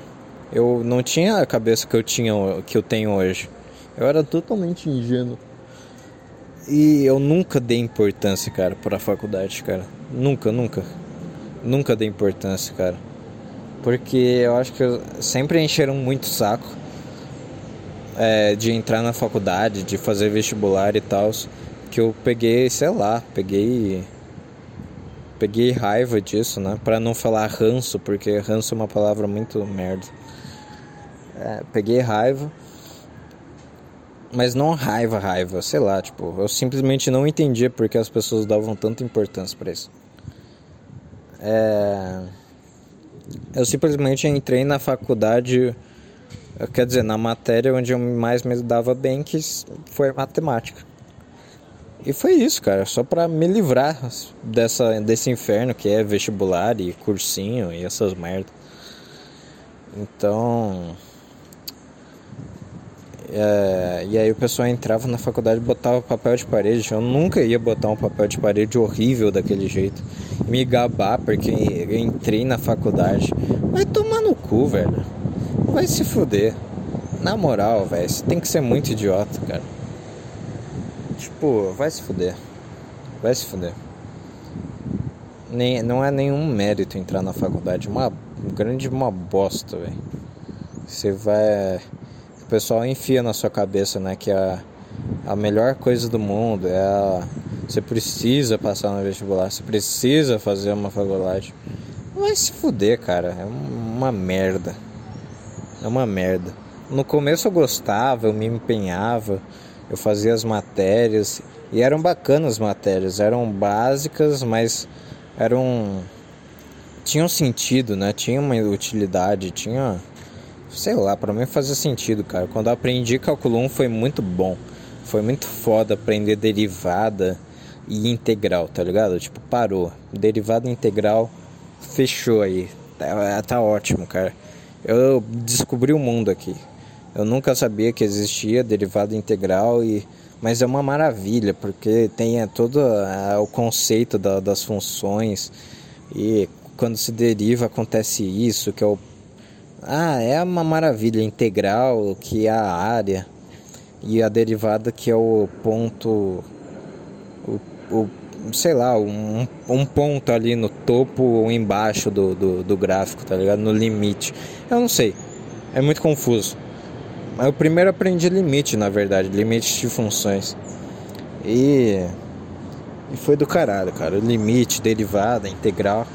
Eu não tinha a cabeça que eu tinha que eu tenho hoje. Eu era totalmente ingênuo. E eu nunca dei importância, cara, para a faculdade, cara. Nunca, nunca. Nunca dei importância, cara. Porque eu acho que eu sempre encheram muito saco é, de entrar na faculdade, de fazer vestibular e tal. Que eu peguei, sei lá, peguei peguei raiva disso, né? Para não falar ranço, porque ranço é uma palavra muito merda. É, peguei raiva, mas não raiva, raiva, sei lá, tipo, eu simplesmente não entendia porque as pessoas davam tanta importância para isso. É, eu simplesmente entrei na faculdade, quer dizer, na matéria onde eu mais me dava bem, que foi matemática. E foi isso, cara, só para me livrar dessa, desse inferno que é vestibular e cursinho e essas merdas. Então. É, e aí o pessoal entrava na faculdade e botava papel de parede. Eu nunca ia botar um papel de parede horrível daquele jeito. Me gabar porque eu entrei na faculdade. Vai tomar no cu, velho. Vai se fuder. Na moral, velho, você tem que ser muito idiota, cara. Tipo, vai se fuder. Vai se fuder. Nem, não é nenhum mérito entrar na faculdade. Uma grande uma bosta, velho. Você vai. O pessoal enfia na sua cabeça, né? Que a, a melhor coisa do mundo é a. Você precisa passar no vestibular, você precisa fazer uma faculdade. Vai se fuder, cara. É uma merda. É uma merda. No começo eu gostava, eu me empenhava eu fazia as matérias e eram bacanas as matérias, eram básicas, mas eram tinham sentido, né? Tinha uma utilidade, tinha sei lá, para mim fazia sentido, cara. Quando eu aprendi cálculo 1 foi muito bom. Foi muito foda aprender derivada e integral, tá ligado? Tipo, parou. Derivada integral fechou aí. Tá, tá ótimo, cara. Eu descobri o mundo aqui. Eu nunca sabia que existia derivada integral e mas é uma maravilha porque tem é, todo é, o conceito da, das funções e quando se deriva acontece isso que é o ah é uma maravilha integral que é a área e a derivada que é o ponto o, o sei lá um, um ponto ali no topo ou embaixo do, do, do gráfico tá ligado? No limite. Eu não sei. É muito confuso eu primeiro aprendi limite, na verdade, limites de funções. E, e foi do caralho, cara. Limite, derivada, integral.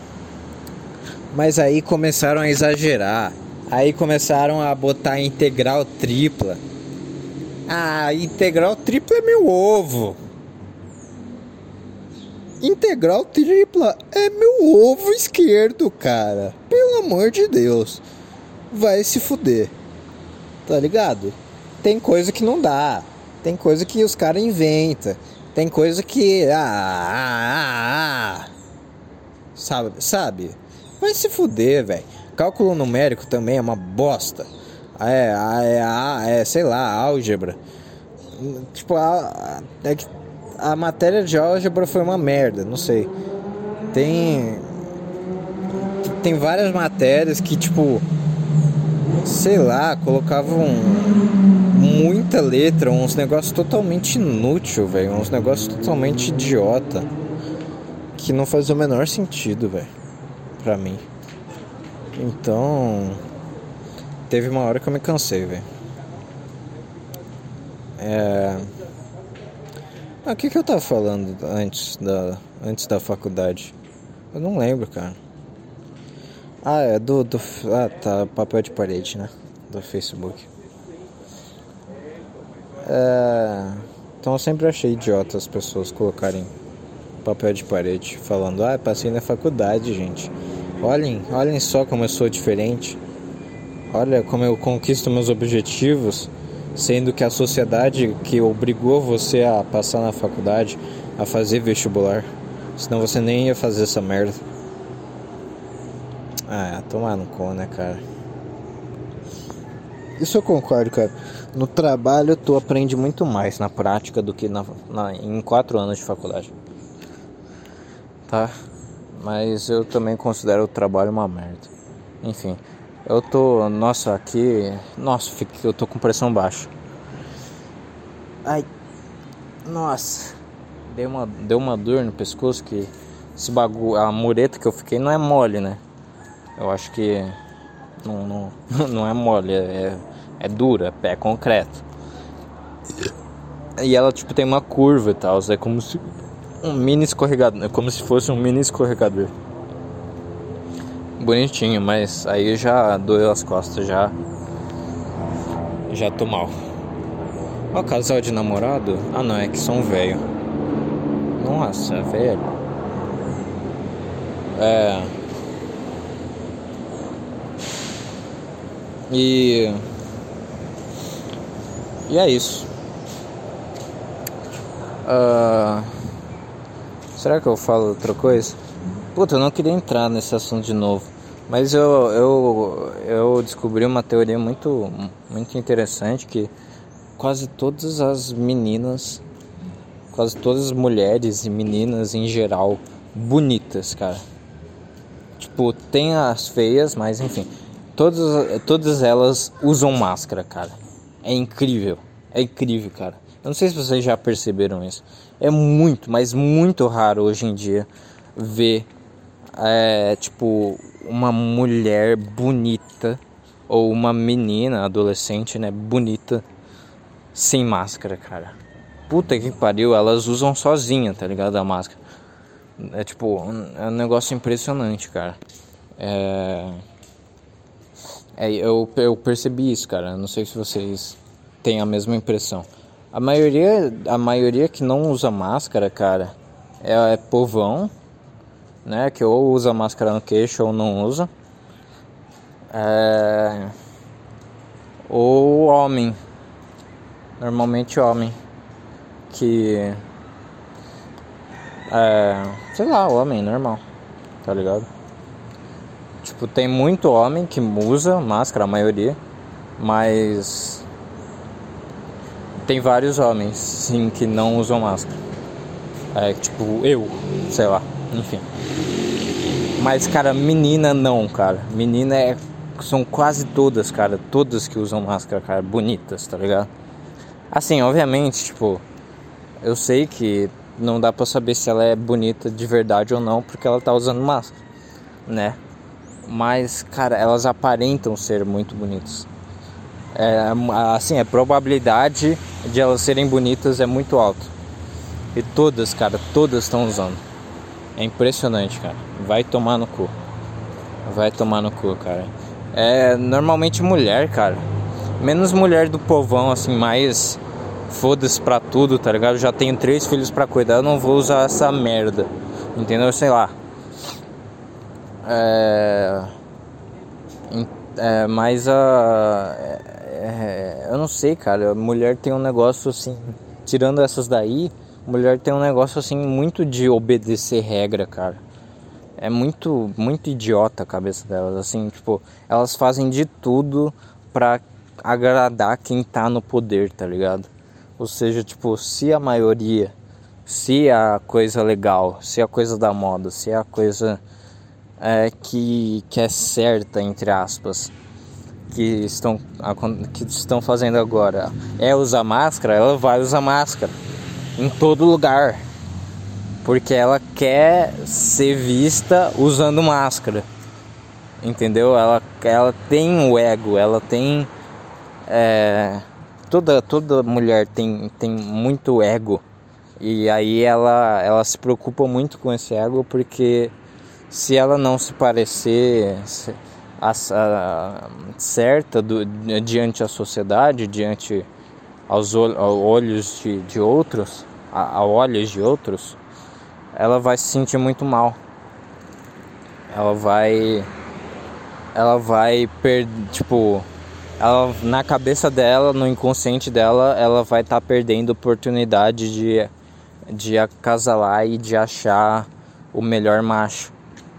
Mas aí começaram a exagerar. Aí começaram a botar integral tripla. Ah, integral tripla é meu ovo. Integral tripla é meu ovo esquerdo, cara. Pelo amor de Deus. Vai se fuder. Tá ligado? tem coisa que não dá. Tem coisa que os caras inventam. Tem coisa que. Ah, ah, ah, sabe? Sabe? Vai se fuder, velho. Cálculo numérico também é uma bosta. É, é, é, sei lá, álgebra. Tipo, a, é que a matéria de álgebra foi uma merda, não sei. Tem. Tem várias matérias que, tipo. Sei lá, colocavam muita letra, uns negócios totalmente inútil, velho. Uns negócios totalmente idiota. Que não faz o menor sentido, velho. Pra mim. Então. Teve uma hora que eu me cansei, velho. É. Ah, o que, que eu tava falando antes da, antes da faculdade? Eu não lembro, cara. Ah, é do, do. Ah, tá. Papel de parede, né? Do Facebook. É, então eu sempre achei idiota as pessoas colocarem papel de parede falando, ah, passei na faculdade, gente. Olhem, olhem só como eu sou diferente. Olha como eu conquisto meus objetivos, sendo que a sociedade que obrigou você a passar na faculdade, a fazer vestibular, senão você nem ia fazer essa merda. Ah, tomar no cu, né, cara? Isso eu concordo, cara. No trabalho tu aprende muito mais na prática do que na, na, em quatro anos de faculdade. Tá? Mas eu também considero o trabalho uma merda. Enfim, eu tô. Nossa, aqui. Nossa, eu tô com pressão baixa. Ai. Nossa. Deu uma, deu uma dor no pescoço que esse bagulho. A mureta que eu fiquei não é mole, né? Eu acho que não, não, <laughs> não é mole, é, é dura, é concreto. E ela tipo tem uma curva e tal, é como se um mini escorregador, é como se fosse um mini escorregador. Bonitinho, mas aí já doeu as costas, já já tô mal. Ó, casal de namorado? Ah não, é que são velho. Nossa, velho. É. E. E é isso. Uh, será que eu falo outra coisa? Puta, eu não queria entrar nesse assunto de novo. Mas eu, eu, eu descobri uma teoria muito, muito interessante que quase todas as meninas, quase todas as mulheres e meninas em geral, bonitas, cara. Tipo, tem as feias, mas enfim Todas, todas elas usam máscara, cara. É incrível. É incrível, cara. Eu não sei se vocês já perceberam isso. É muito, mas muito raro hoje em dia ver, é, tipo, uma mulher bonita ou uma menina, adolescente, né, bonita, sem máscara, cara. Puta que pariu, elas usam sozinha, tá ligado? A máscara. É tipo, é um negócio impressionante, cara. É. É, eu, eu percebi isso, cara. Não sei se vocês têm a mesma impressão. A maioria, a maioria que não usa máscara, cara, é, é povão, né? Que ou usa máscara no queixo ou não usa. É... Ou homem. Normalmente homem. Que. É. Sei lá, homem normal. Tá ligado? Tipo, tem muito homem que usa máscara, a maioria, mas tem vários homens, sim, que não usam máscara. É, tipo, eu, sei lá, enfim. Mas, cara, menina não, cara. Menina é. São quase todas, cara. Todas que usam máscara, cara, bonitas, tá ligado? Assim, obviamente, tipo, eu sei que não dá pra saber se ela é bonita de verdade ou não, porque ela tá usando máscara, né? Mas cara, elas aparentam ser muito bonitas. É, assim, a probabilidade de elas serem bonitas é muito alta. E todas, cara, todas estão usando. É impressionante, cara. Vai tomar no cu. Vai tomar no cu, cara. É normalmente mulher, cara. Menos mulher do povão, assim, mais foda-se pra tudo, tá ligado? Já tenho três filhos para cuidar, eu não vou usar essa merda. Entendeu? Sei lá. É, é, mas a, é, é, eu não sei, cara. Mulher tem um negócio assim, tirando essas daí, mulher tem um negócio assim muito de obedecer regra, cara. É muito, muito idiota a cabeça delas, assim, tipo, elas fazem de tudo pra agradar quem tá no poder, tá ligado? Ou seja, tipo, se a maioria, se a coisa legal, se a coisa da moda, se a coisa é, que, que é certa, entre aspas, que estão, que estão fazendo agora é usar máscara, ela vai usar máscara em todo lugar. Porque ela quer ser vista usando máscara. Entendeu? Ela, ela tem o ego, ela tem. É, toda, toda mulher tem, tem muito ego. E aí ela, ela se preocupa muito com esse ego porque se ela não se parecer a, a, certa do, diante a sociedade, diante aos, aos olhos de, de outros, a, a olhos de outros, ela vai se sentir muito mal. Ela vai. Ela vai perder. Tipo. Ela, na cabeça dela, no inconsciente dela, ela vai estar tá perdendo oportunidade de, de acasalar e de achar o melhor macho,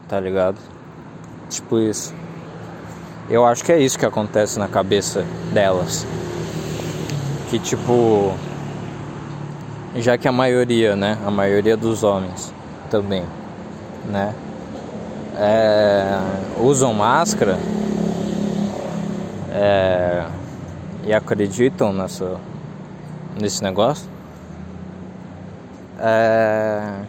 tá ligado? Tipo isso. Eu acho que é isso que acontece na cabeça delas. Que tipo já que a maioria, né, a maioria dos homens também, né, é, usam máscara é, e acreditam nessa, nesse negócio, é,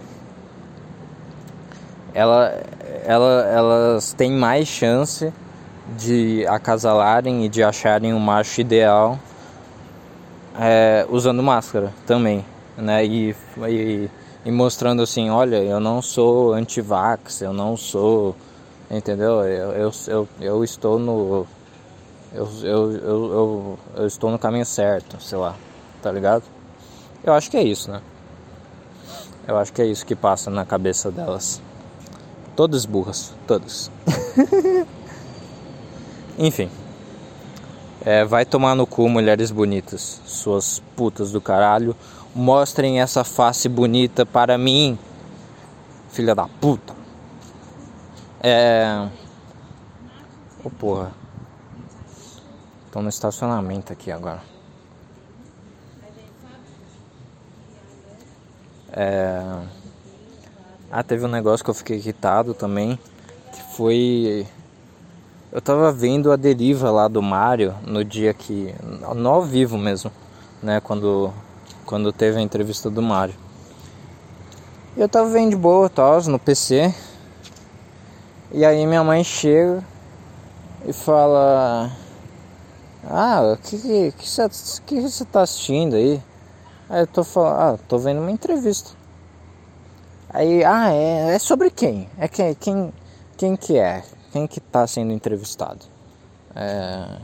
ela, ela, elas têm mais chance de acasalarem e de acharem o macho ideal é, usando máscara também né? E, e, e mostrando assim, olha, eu não sou anti-vax, eu não sou, entendeu? Eu, eu, eu, eu estou no eu, eu, eu, eu, eu estou no caminho certo, sei lá, tá ligado? Eu acho que é isso, né? Eu acho que é isso que passa na cabeça delas. Todas burras, todas. <laughs> Enfim. É, vai tomar no cu, mulheres bonitas, suas putas do caralho. Mostrem essa face bonita para mim, filha da puta. É. Ô oh, porra. Tô no estacionamento aqui agora. É... Ah, teve um negócio que eu fiquei irritado também. Que foi. Eu tava vendo a deriva lá do Mario no dia que. No ao vivo mesmo, né? Quando quando teve a entrevista do Mário. Eu tava vendo de boa, tal, no PC. E aí minha mãe chega e fala: Ah, o que que, que, você, que você tá assistindo aí? Aí eu tô falando, ah, tô vendo uma entrevista. Aí, ah, é, é sobre quem? É quem, quem, quem que é? Quem que tá sendo entrevistado? É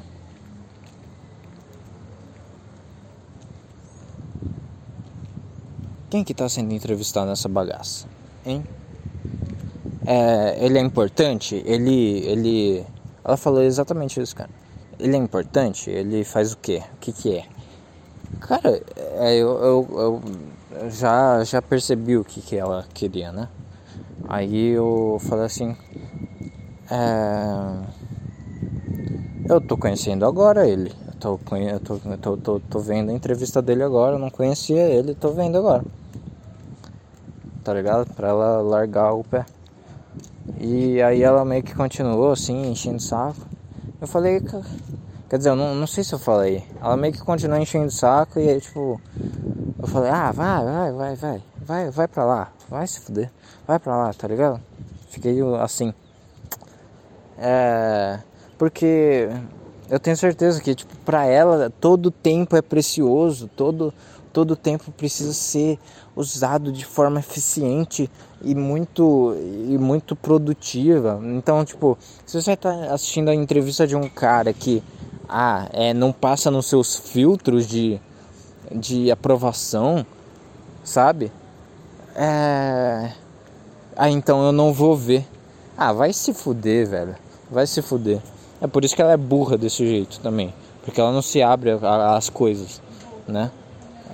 Quem que está sendo entrevistado nessa bagaça? Hein? É, ele é importante? Ele, ele... Ela falou exatamente isso, cara. Ele é importante? Ele faz o quê? O que que é? Cara, é, eu, eu, eu, já, já percebi o que que ela queria, né? Aí eu falei assim... É... Eu tô conhecendo agora ele. Eu tô, eu tô, eu tô, tô, tô vendo a entrevista dele agora. Eu não conhecia ele, tô vendo agora tá ligado? Pra ela largar o pé. E aí ela meio que continuou assim, enchendo o saco. Eu falei, quer dizer, eu não, não sei se eu falei. Ela meio que continuou enchendo o saco e aí, tipo, eu falei, ah, vai, vai, vai, vai, vai, vai pra lá, vai se fuder, vai pra lá, tá ligado? Fiquei assim. É. Porque eu tenho certeza que, tipo, pra ela todo tempo é precioso, todo, todo tempo precisa ser usado de forma eficiente e muito e muito produtiva. Então, tipo, se você está assistindo a entrevista de um cara que ah, é, não passa nos seus filtros de, de aprovação, sabe? É... Ah, então eu não vou ver. Ah, vai se fuder, velho. Vai se fuder. É por isso que ela é burra desse jeito também. porque ela não se abre às coisas, né?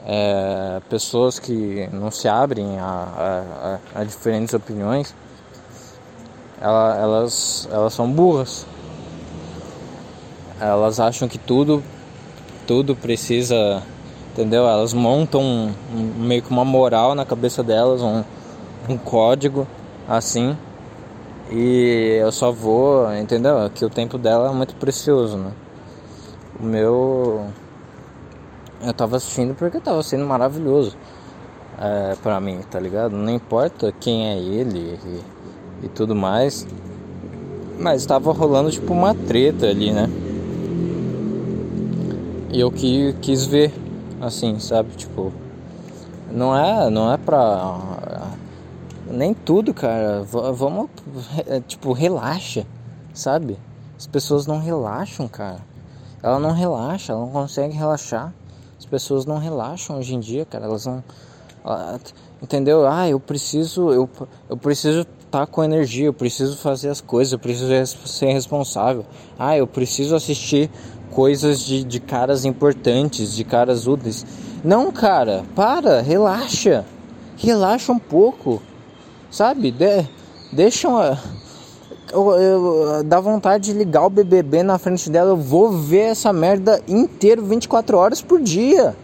É, pessoas que não se abrem a, a, a diferentes opiniões, ela, elas, elas são burras. Elas acham que tudo, tudo precisa, entendeu? Elas montam um, um, meio que uma moral na cabeça delas, um, um código assim. E eu só vou, entendeu? Que o tempo dela é muito precioso, né? O meu. Eu tava assistindo porque tava sendo maravilhoso é, pra mim, tá ligado? Não importa quem é ele e, e tudo mais. Mas tava rolando tipo uma treta ali, né? E eu que, quis ver, assim, sabe? Tipo, não é, não é pra. Nem tudo, cara. Vamos, é, tipo, relaxa, sabe? As pessoas não relaxam, cara. Ela não relaxa, ela não consegue relaxar. As pessoas não relaxam hoje em dia, cara. Elas não. Entendeu? Ah, eu preciso. Eu, eu preciso estar tá com energia, eu preciso fazer as coisas, eu preciso ser responsável. Ah, eu preciso assistir coisas de, de caras importantes, de caras úteis. Não, cara, para, relaxa. Relaxa um pouco. Sabe? De, deixa uma eu, eu, dá vontade de ligar o BBB na frente dela. Eu vou ver essa merda inteiro 24 horas por dia.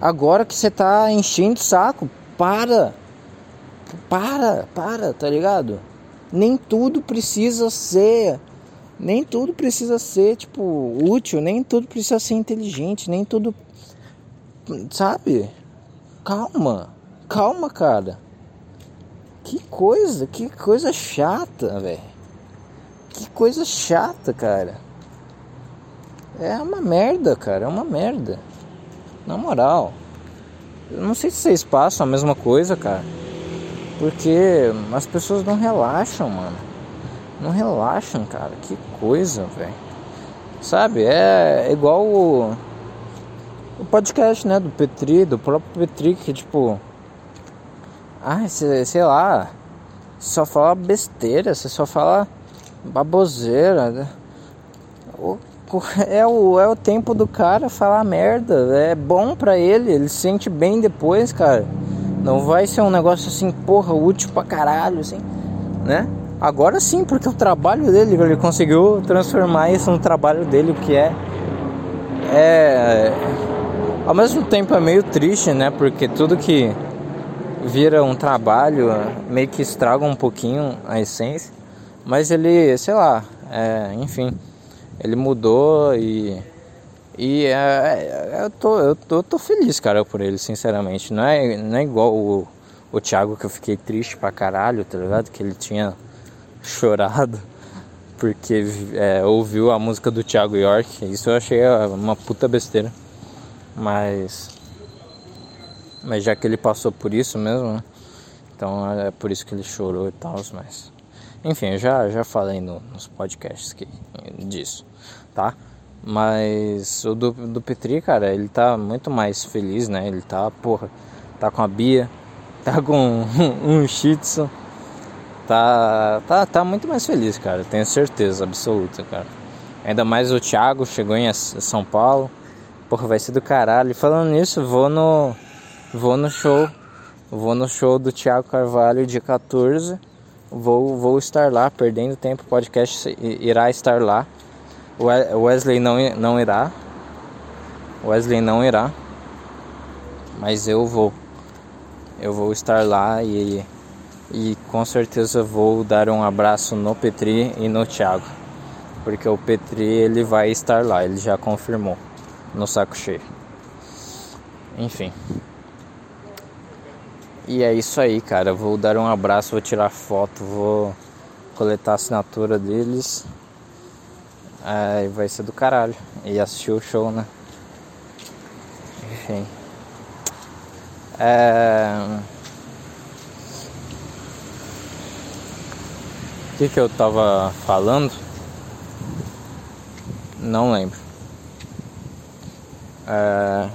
Agora que você tá enchendo o saco, para. Para, para, tá ligado? Nem tudo precisa ser. Nem tudo precisa ser, tipo, útil. Nem tudo precisa ser inteligente. Nem tudo. Sabe? Calma. Calma, cara. Que coisa, que coisa chata, velho. Que coisa chata, cara. É uma merda, cara. É uma merda. Na moral. Eu não sei se vocês passam a mesma coisa, cara. Porque as pessoas não relaxam, mano. Não relaxam, cara. Que coisa, velho. Sabe? É igual o, o podcast, né? Do Petri, do próprio Petri, que tipo. Ah, sei lá. Só fala besteira. Você só fala baboseira. Né? <laughs> É o, é o tempo do cara falar merda. É bom pra ele, ele se sente bem depois, cara. Não vai ser um negócio assim, porra, útil pra caralho, assim, né? Agora sim, porque o trabalho dele, ele conseguiu transformar isso no trabalho dele, o que é. É. Ao mesmo tempo é meio triste, né? Porque tudo que vira um trabalho meio que estraga um pouquinho a essência. Mas ele, sei lá, é, enfim, ele mudou e. E é, é, eu, tô, eu, tô, eu tô feliz, cara, por ele, sinceramente. Não é, não é igual o, o Thiago que eu fiquei triste pra caralho, tá ligado? Que ele tinha chorado porque é, ouviu a música do Thiago York. Isso eu achei uma puta besteira. Mas. Mas já que ele passou por isso mesmo, né? Então é por isso que ele chorou e tal, mas. Enfim, eu já, já falei no, nos podcasts que, disso, tá? Mas o do, do Petri, cara, ele tá muito mais feliz, né? Ele tá, porra, tá com a Bia, tá com um, <laughs> um Shih Tzu, tá, tá, tá muito mais feliz, cara, tenho certeza absoluta, cara. Ainda mais o Thiago chegou em São Paulo, porra, vai ser do caralho. Falando nisso, vou no, vou no show, vou no show do Thiago Carvalho dia 14 vou, vou estar lá, perdendo tempo, o podcast irá estar lá. O Wesley não, não irá. Wesley não irá. Mas eu vou. Eu vou estar lá e, e com certeza vou dar um abraço no Petri e no Thiago. Porque o Petri ele vai estar lá, ele já confirmou no saco cheio. Enfim. E é isso aí, cara. Vou dar um abraço, vou tirar foto, vou coletar a assinatura deles. Aí vai ser do caralho. E assistir o show, né? Enfim. É... que, que eu tava falando? Não lembro. É...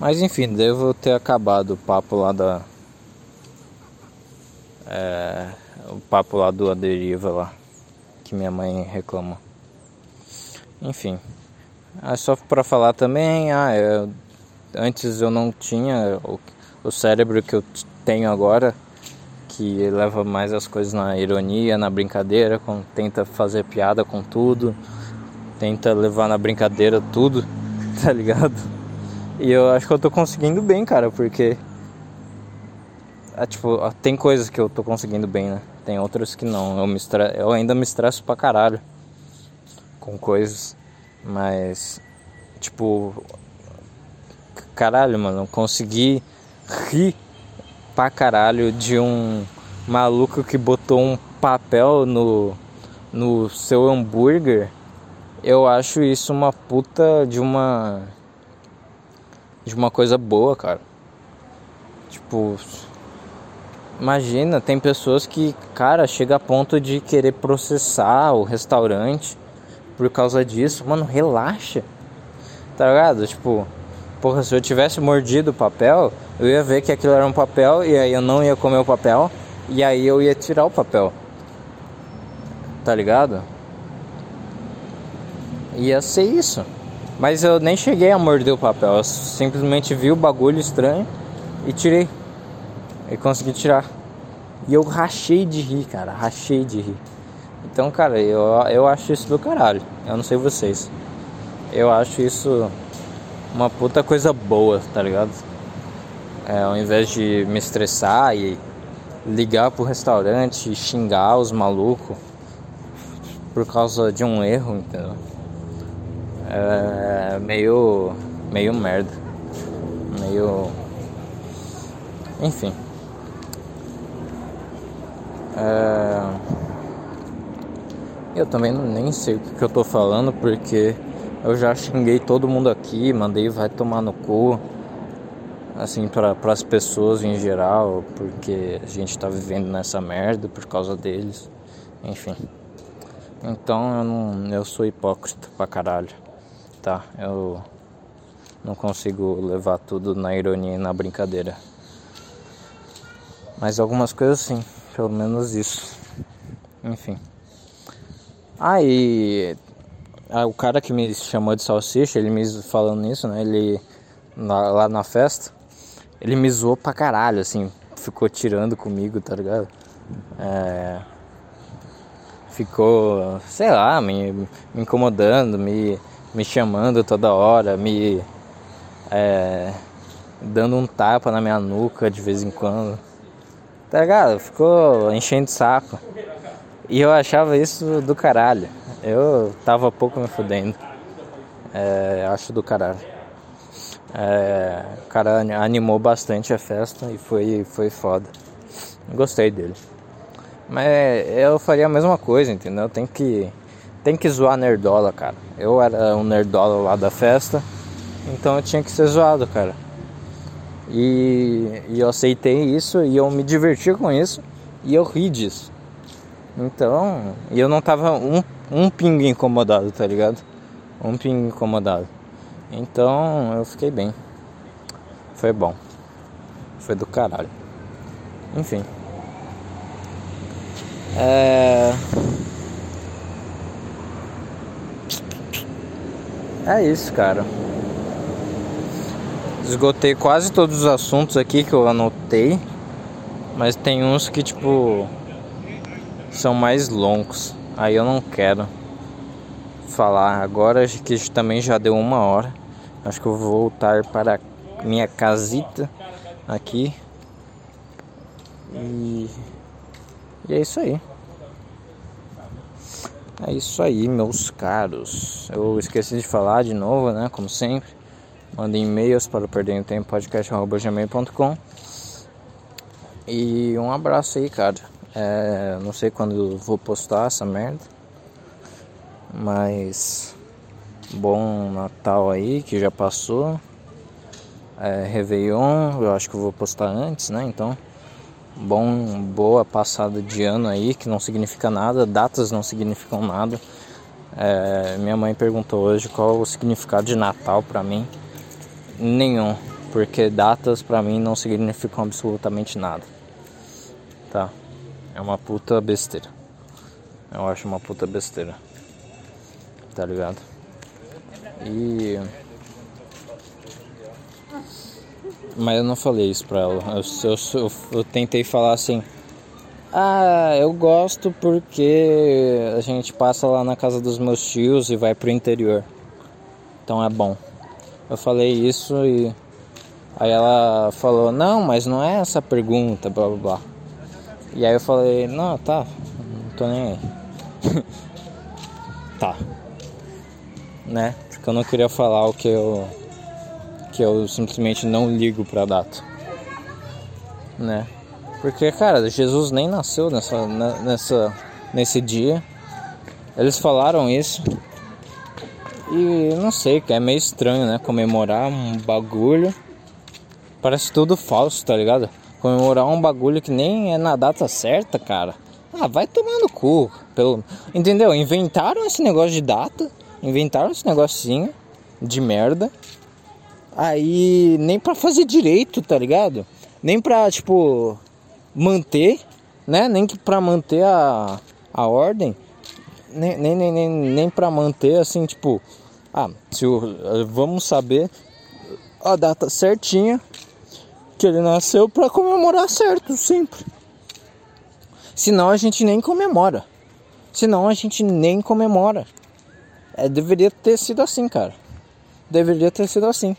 Mas enfim, devo ter acabado o papo lá da é, o papo lá do A Deriva lá, que minha mãe reclamou. Enfim, Ah, só para falar também, ah, eu, antes eu não tinha o cérebro que eu tenho agora, que leva mais as coisas na ironia, na brincadeira, com, tenta fazer piada com tudo, tenta levar na brincadeira tudo, <laughs> tá ligado? E eu acho que eu tô conseguindo bem, cara, porque. É, tipo, tem coisas que eu tô conseguindo bem, né? Tem outras que não. Eu, me eu ainda me estresso pra caralho com coisas. Mas, tipo, caralho, mano, consegui rir pra caralho de um maluco que botou um papel no, no seu hambúrguer. Eu acho isso uma puta de uma. de uma coisa boa, cara. Tipo. Imagina, tem pessoas que, cara, chega a ponto de querer processar o restaurante por causa disso. Mano, relaxa. Tá ligado? Tipo, porra, se eu tivesse mordido o papel, eu ia ver que aquilo era um papel e aí eu não ia comer o papel e aí eu ia tirar o papel. Tá ligado? Ia ser isso. Mas eu nem cheguei a morder o papel, eu simplesmente vi o bagulho estranho e tirei. E consegui tirar. E eu rachei de rir, cara, rachei de rir. Então, cara, eu, eu acho isso do caralho. Eu não sei vocês. Eu acho isso uma puta coisa boa, tá ligado? É, ao invés de me estressar e ligar pro restaurante e xingar os malucos por causa de um erro, entendeu? É meio. meio merda. Meio. Enfim. É... Eu também nem sei o que, eu tô falando porque eu já xinguei todo mundo aqui, mandei vai tomar no cu, assim, para as pessoas em geral, porque a gente tá vivendo nessa merda por causa deles, enfim. Então eu não, eu sou hipócrita pra caralho, tá? Eu não consigo levar tudo na ironia e na brincadeira. Mas algumas coisas sim, pelo menos isso. Enfim. Ah, e ah, o cara que me chamou de salsicha, ele me falando nisso, né? Ele lá, lá na festa, ele me zoou pra caralho, assim, ficou tirando comigo, tá ligado? É, ficou, sei lá, me, me incomodando, me, me chamando toda hora, me é, dando um tapa na minha nuca de vez em quando. Tá ligado? Ficou enchendo saco. E eu achava isso do caralho. Eu tava pouco me fudendo. É, acho do caralho. É, o cara animou bastante a festa e foi, foi foda. Gostei dele. Mas eu faria a mesma coisa, entendeu? Tem que, tem que zoar nerdola, cara. Eu era um nerdola lá da festa, então eu tinha que ser zoado, cara. E, e eu aceitei isso e eu me diverti com isso e eu ri disso. Então, e eu não tava um, um pingo incomodado, tá ligado? Um pingo incomodado. Então, eu fiquei bem. Foi bom. Foi do caralho. Enfim. É. É isso, cara. Esgotei quase todos os assuntos aqui que eu anotei. Mas tem uns que, tipo são mais longos. Aí eu não quero falar agora que também já deu uma hora. Acho que eu vou voltar para minha casita aqui. E, e é isso aí. É isso aí, meus caros. Eu esqueci de falar de novo, né? Como sempre. Mandem e-mails para o Perdendo Tempo podcast.gmail.com E um abraço aí, cara. É, não sei quando vou postar essa merda. Mas bom Natal aí que já passou. É, Réveillon, eu acho que eu vou postar antes, né? Então, bom, boa passada de ano aí, que não significa nada, datas não significam nada. É, minha mãe perguntou hoje qual o significado de Natal para mim. Nenhum, porque datas para mim não significam absolutamente nada. Tá? É uma puta besteira. Eu acho uma puta besteira. Tá ligado? E. Mas eu não falei isso pra ela. Eu, eu, eu, eu tentei falar assim. Ah, eu gosto porque a gente passa lá na casa dos meus tios e vai pro interior. Então é bom. Eu falei isso e aí ela falou: "Não, mas não é essa pergunta, blá blá blá". E aí eu falei: "Não, tá. Não tô nem aí". <laughs> tá. Né? Porque eu não queria falar o que eu que eu simplesmente não ligo pra data. Né? Porque, cara, Jesus nem nasceu nessa, nessa, nesse dia. Eles falaram isso. E não sei, é meio estranho, né? Comemorar um bagulho. Parece tudo falso, tá ligado? Comemorar um bagulho que nem é na data certa, cara. Ah, vai tomar no cu. Pelo... Entendeu? Inventaram esse negócio de data. Inventaram esse negocinho de merda. Aí nem pra fazer direito, tá ligado? Nem pra, tipo, manter, né? Nem que para manter a, a ordem, nem, nem, nem, nem, nem para manter assim, tipo, ah, se o, vamos saber a data certinha que ele nasceu para comemorar certo, sempre. Senão a gente nem comemora. Senão a gente nem comemora. É, deveria ter sido assim, cara. Deveria ter sido assim.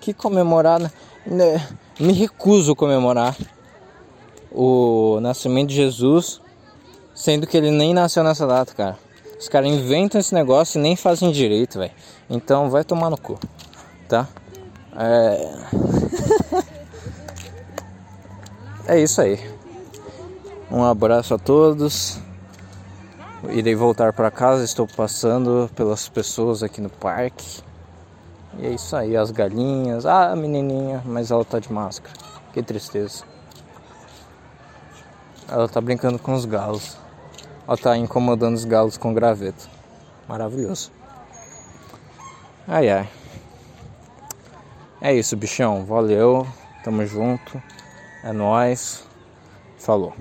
Que comemorar, né? Me recuso a comemorar o nascimento de Jesus, sendo que ele nem nasceu nessa data, cara. Os caras inventam esse negócio e nem fazem direito, velho. Então vai tomar no cu, tá? É... <laughs> é isso aí. Um abraço a todos. Irei voltar para casa, estou passando pelas pessoas aqui no parque. E é isso aí, as galinhas. Ah, a menininha, mas ela tá de máscara. Que tristeza. Ela tá brincando com os galos. Ela tá incomodando os galos com graveto. Maravilhoso. Ai ai. É isso, bichão. Valeu. Tamo junto. É nós. Falou.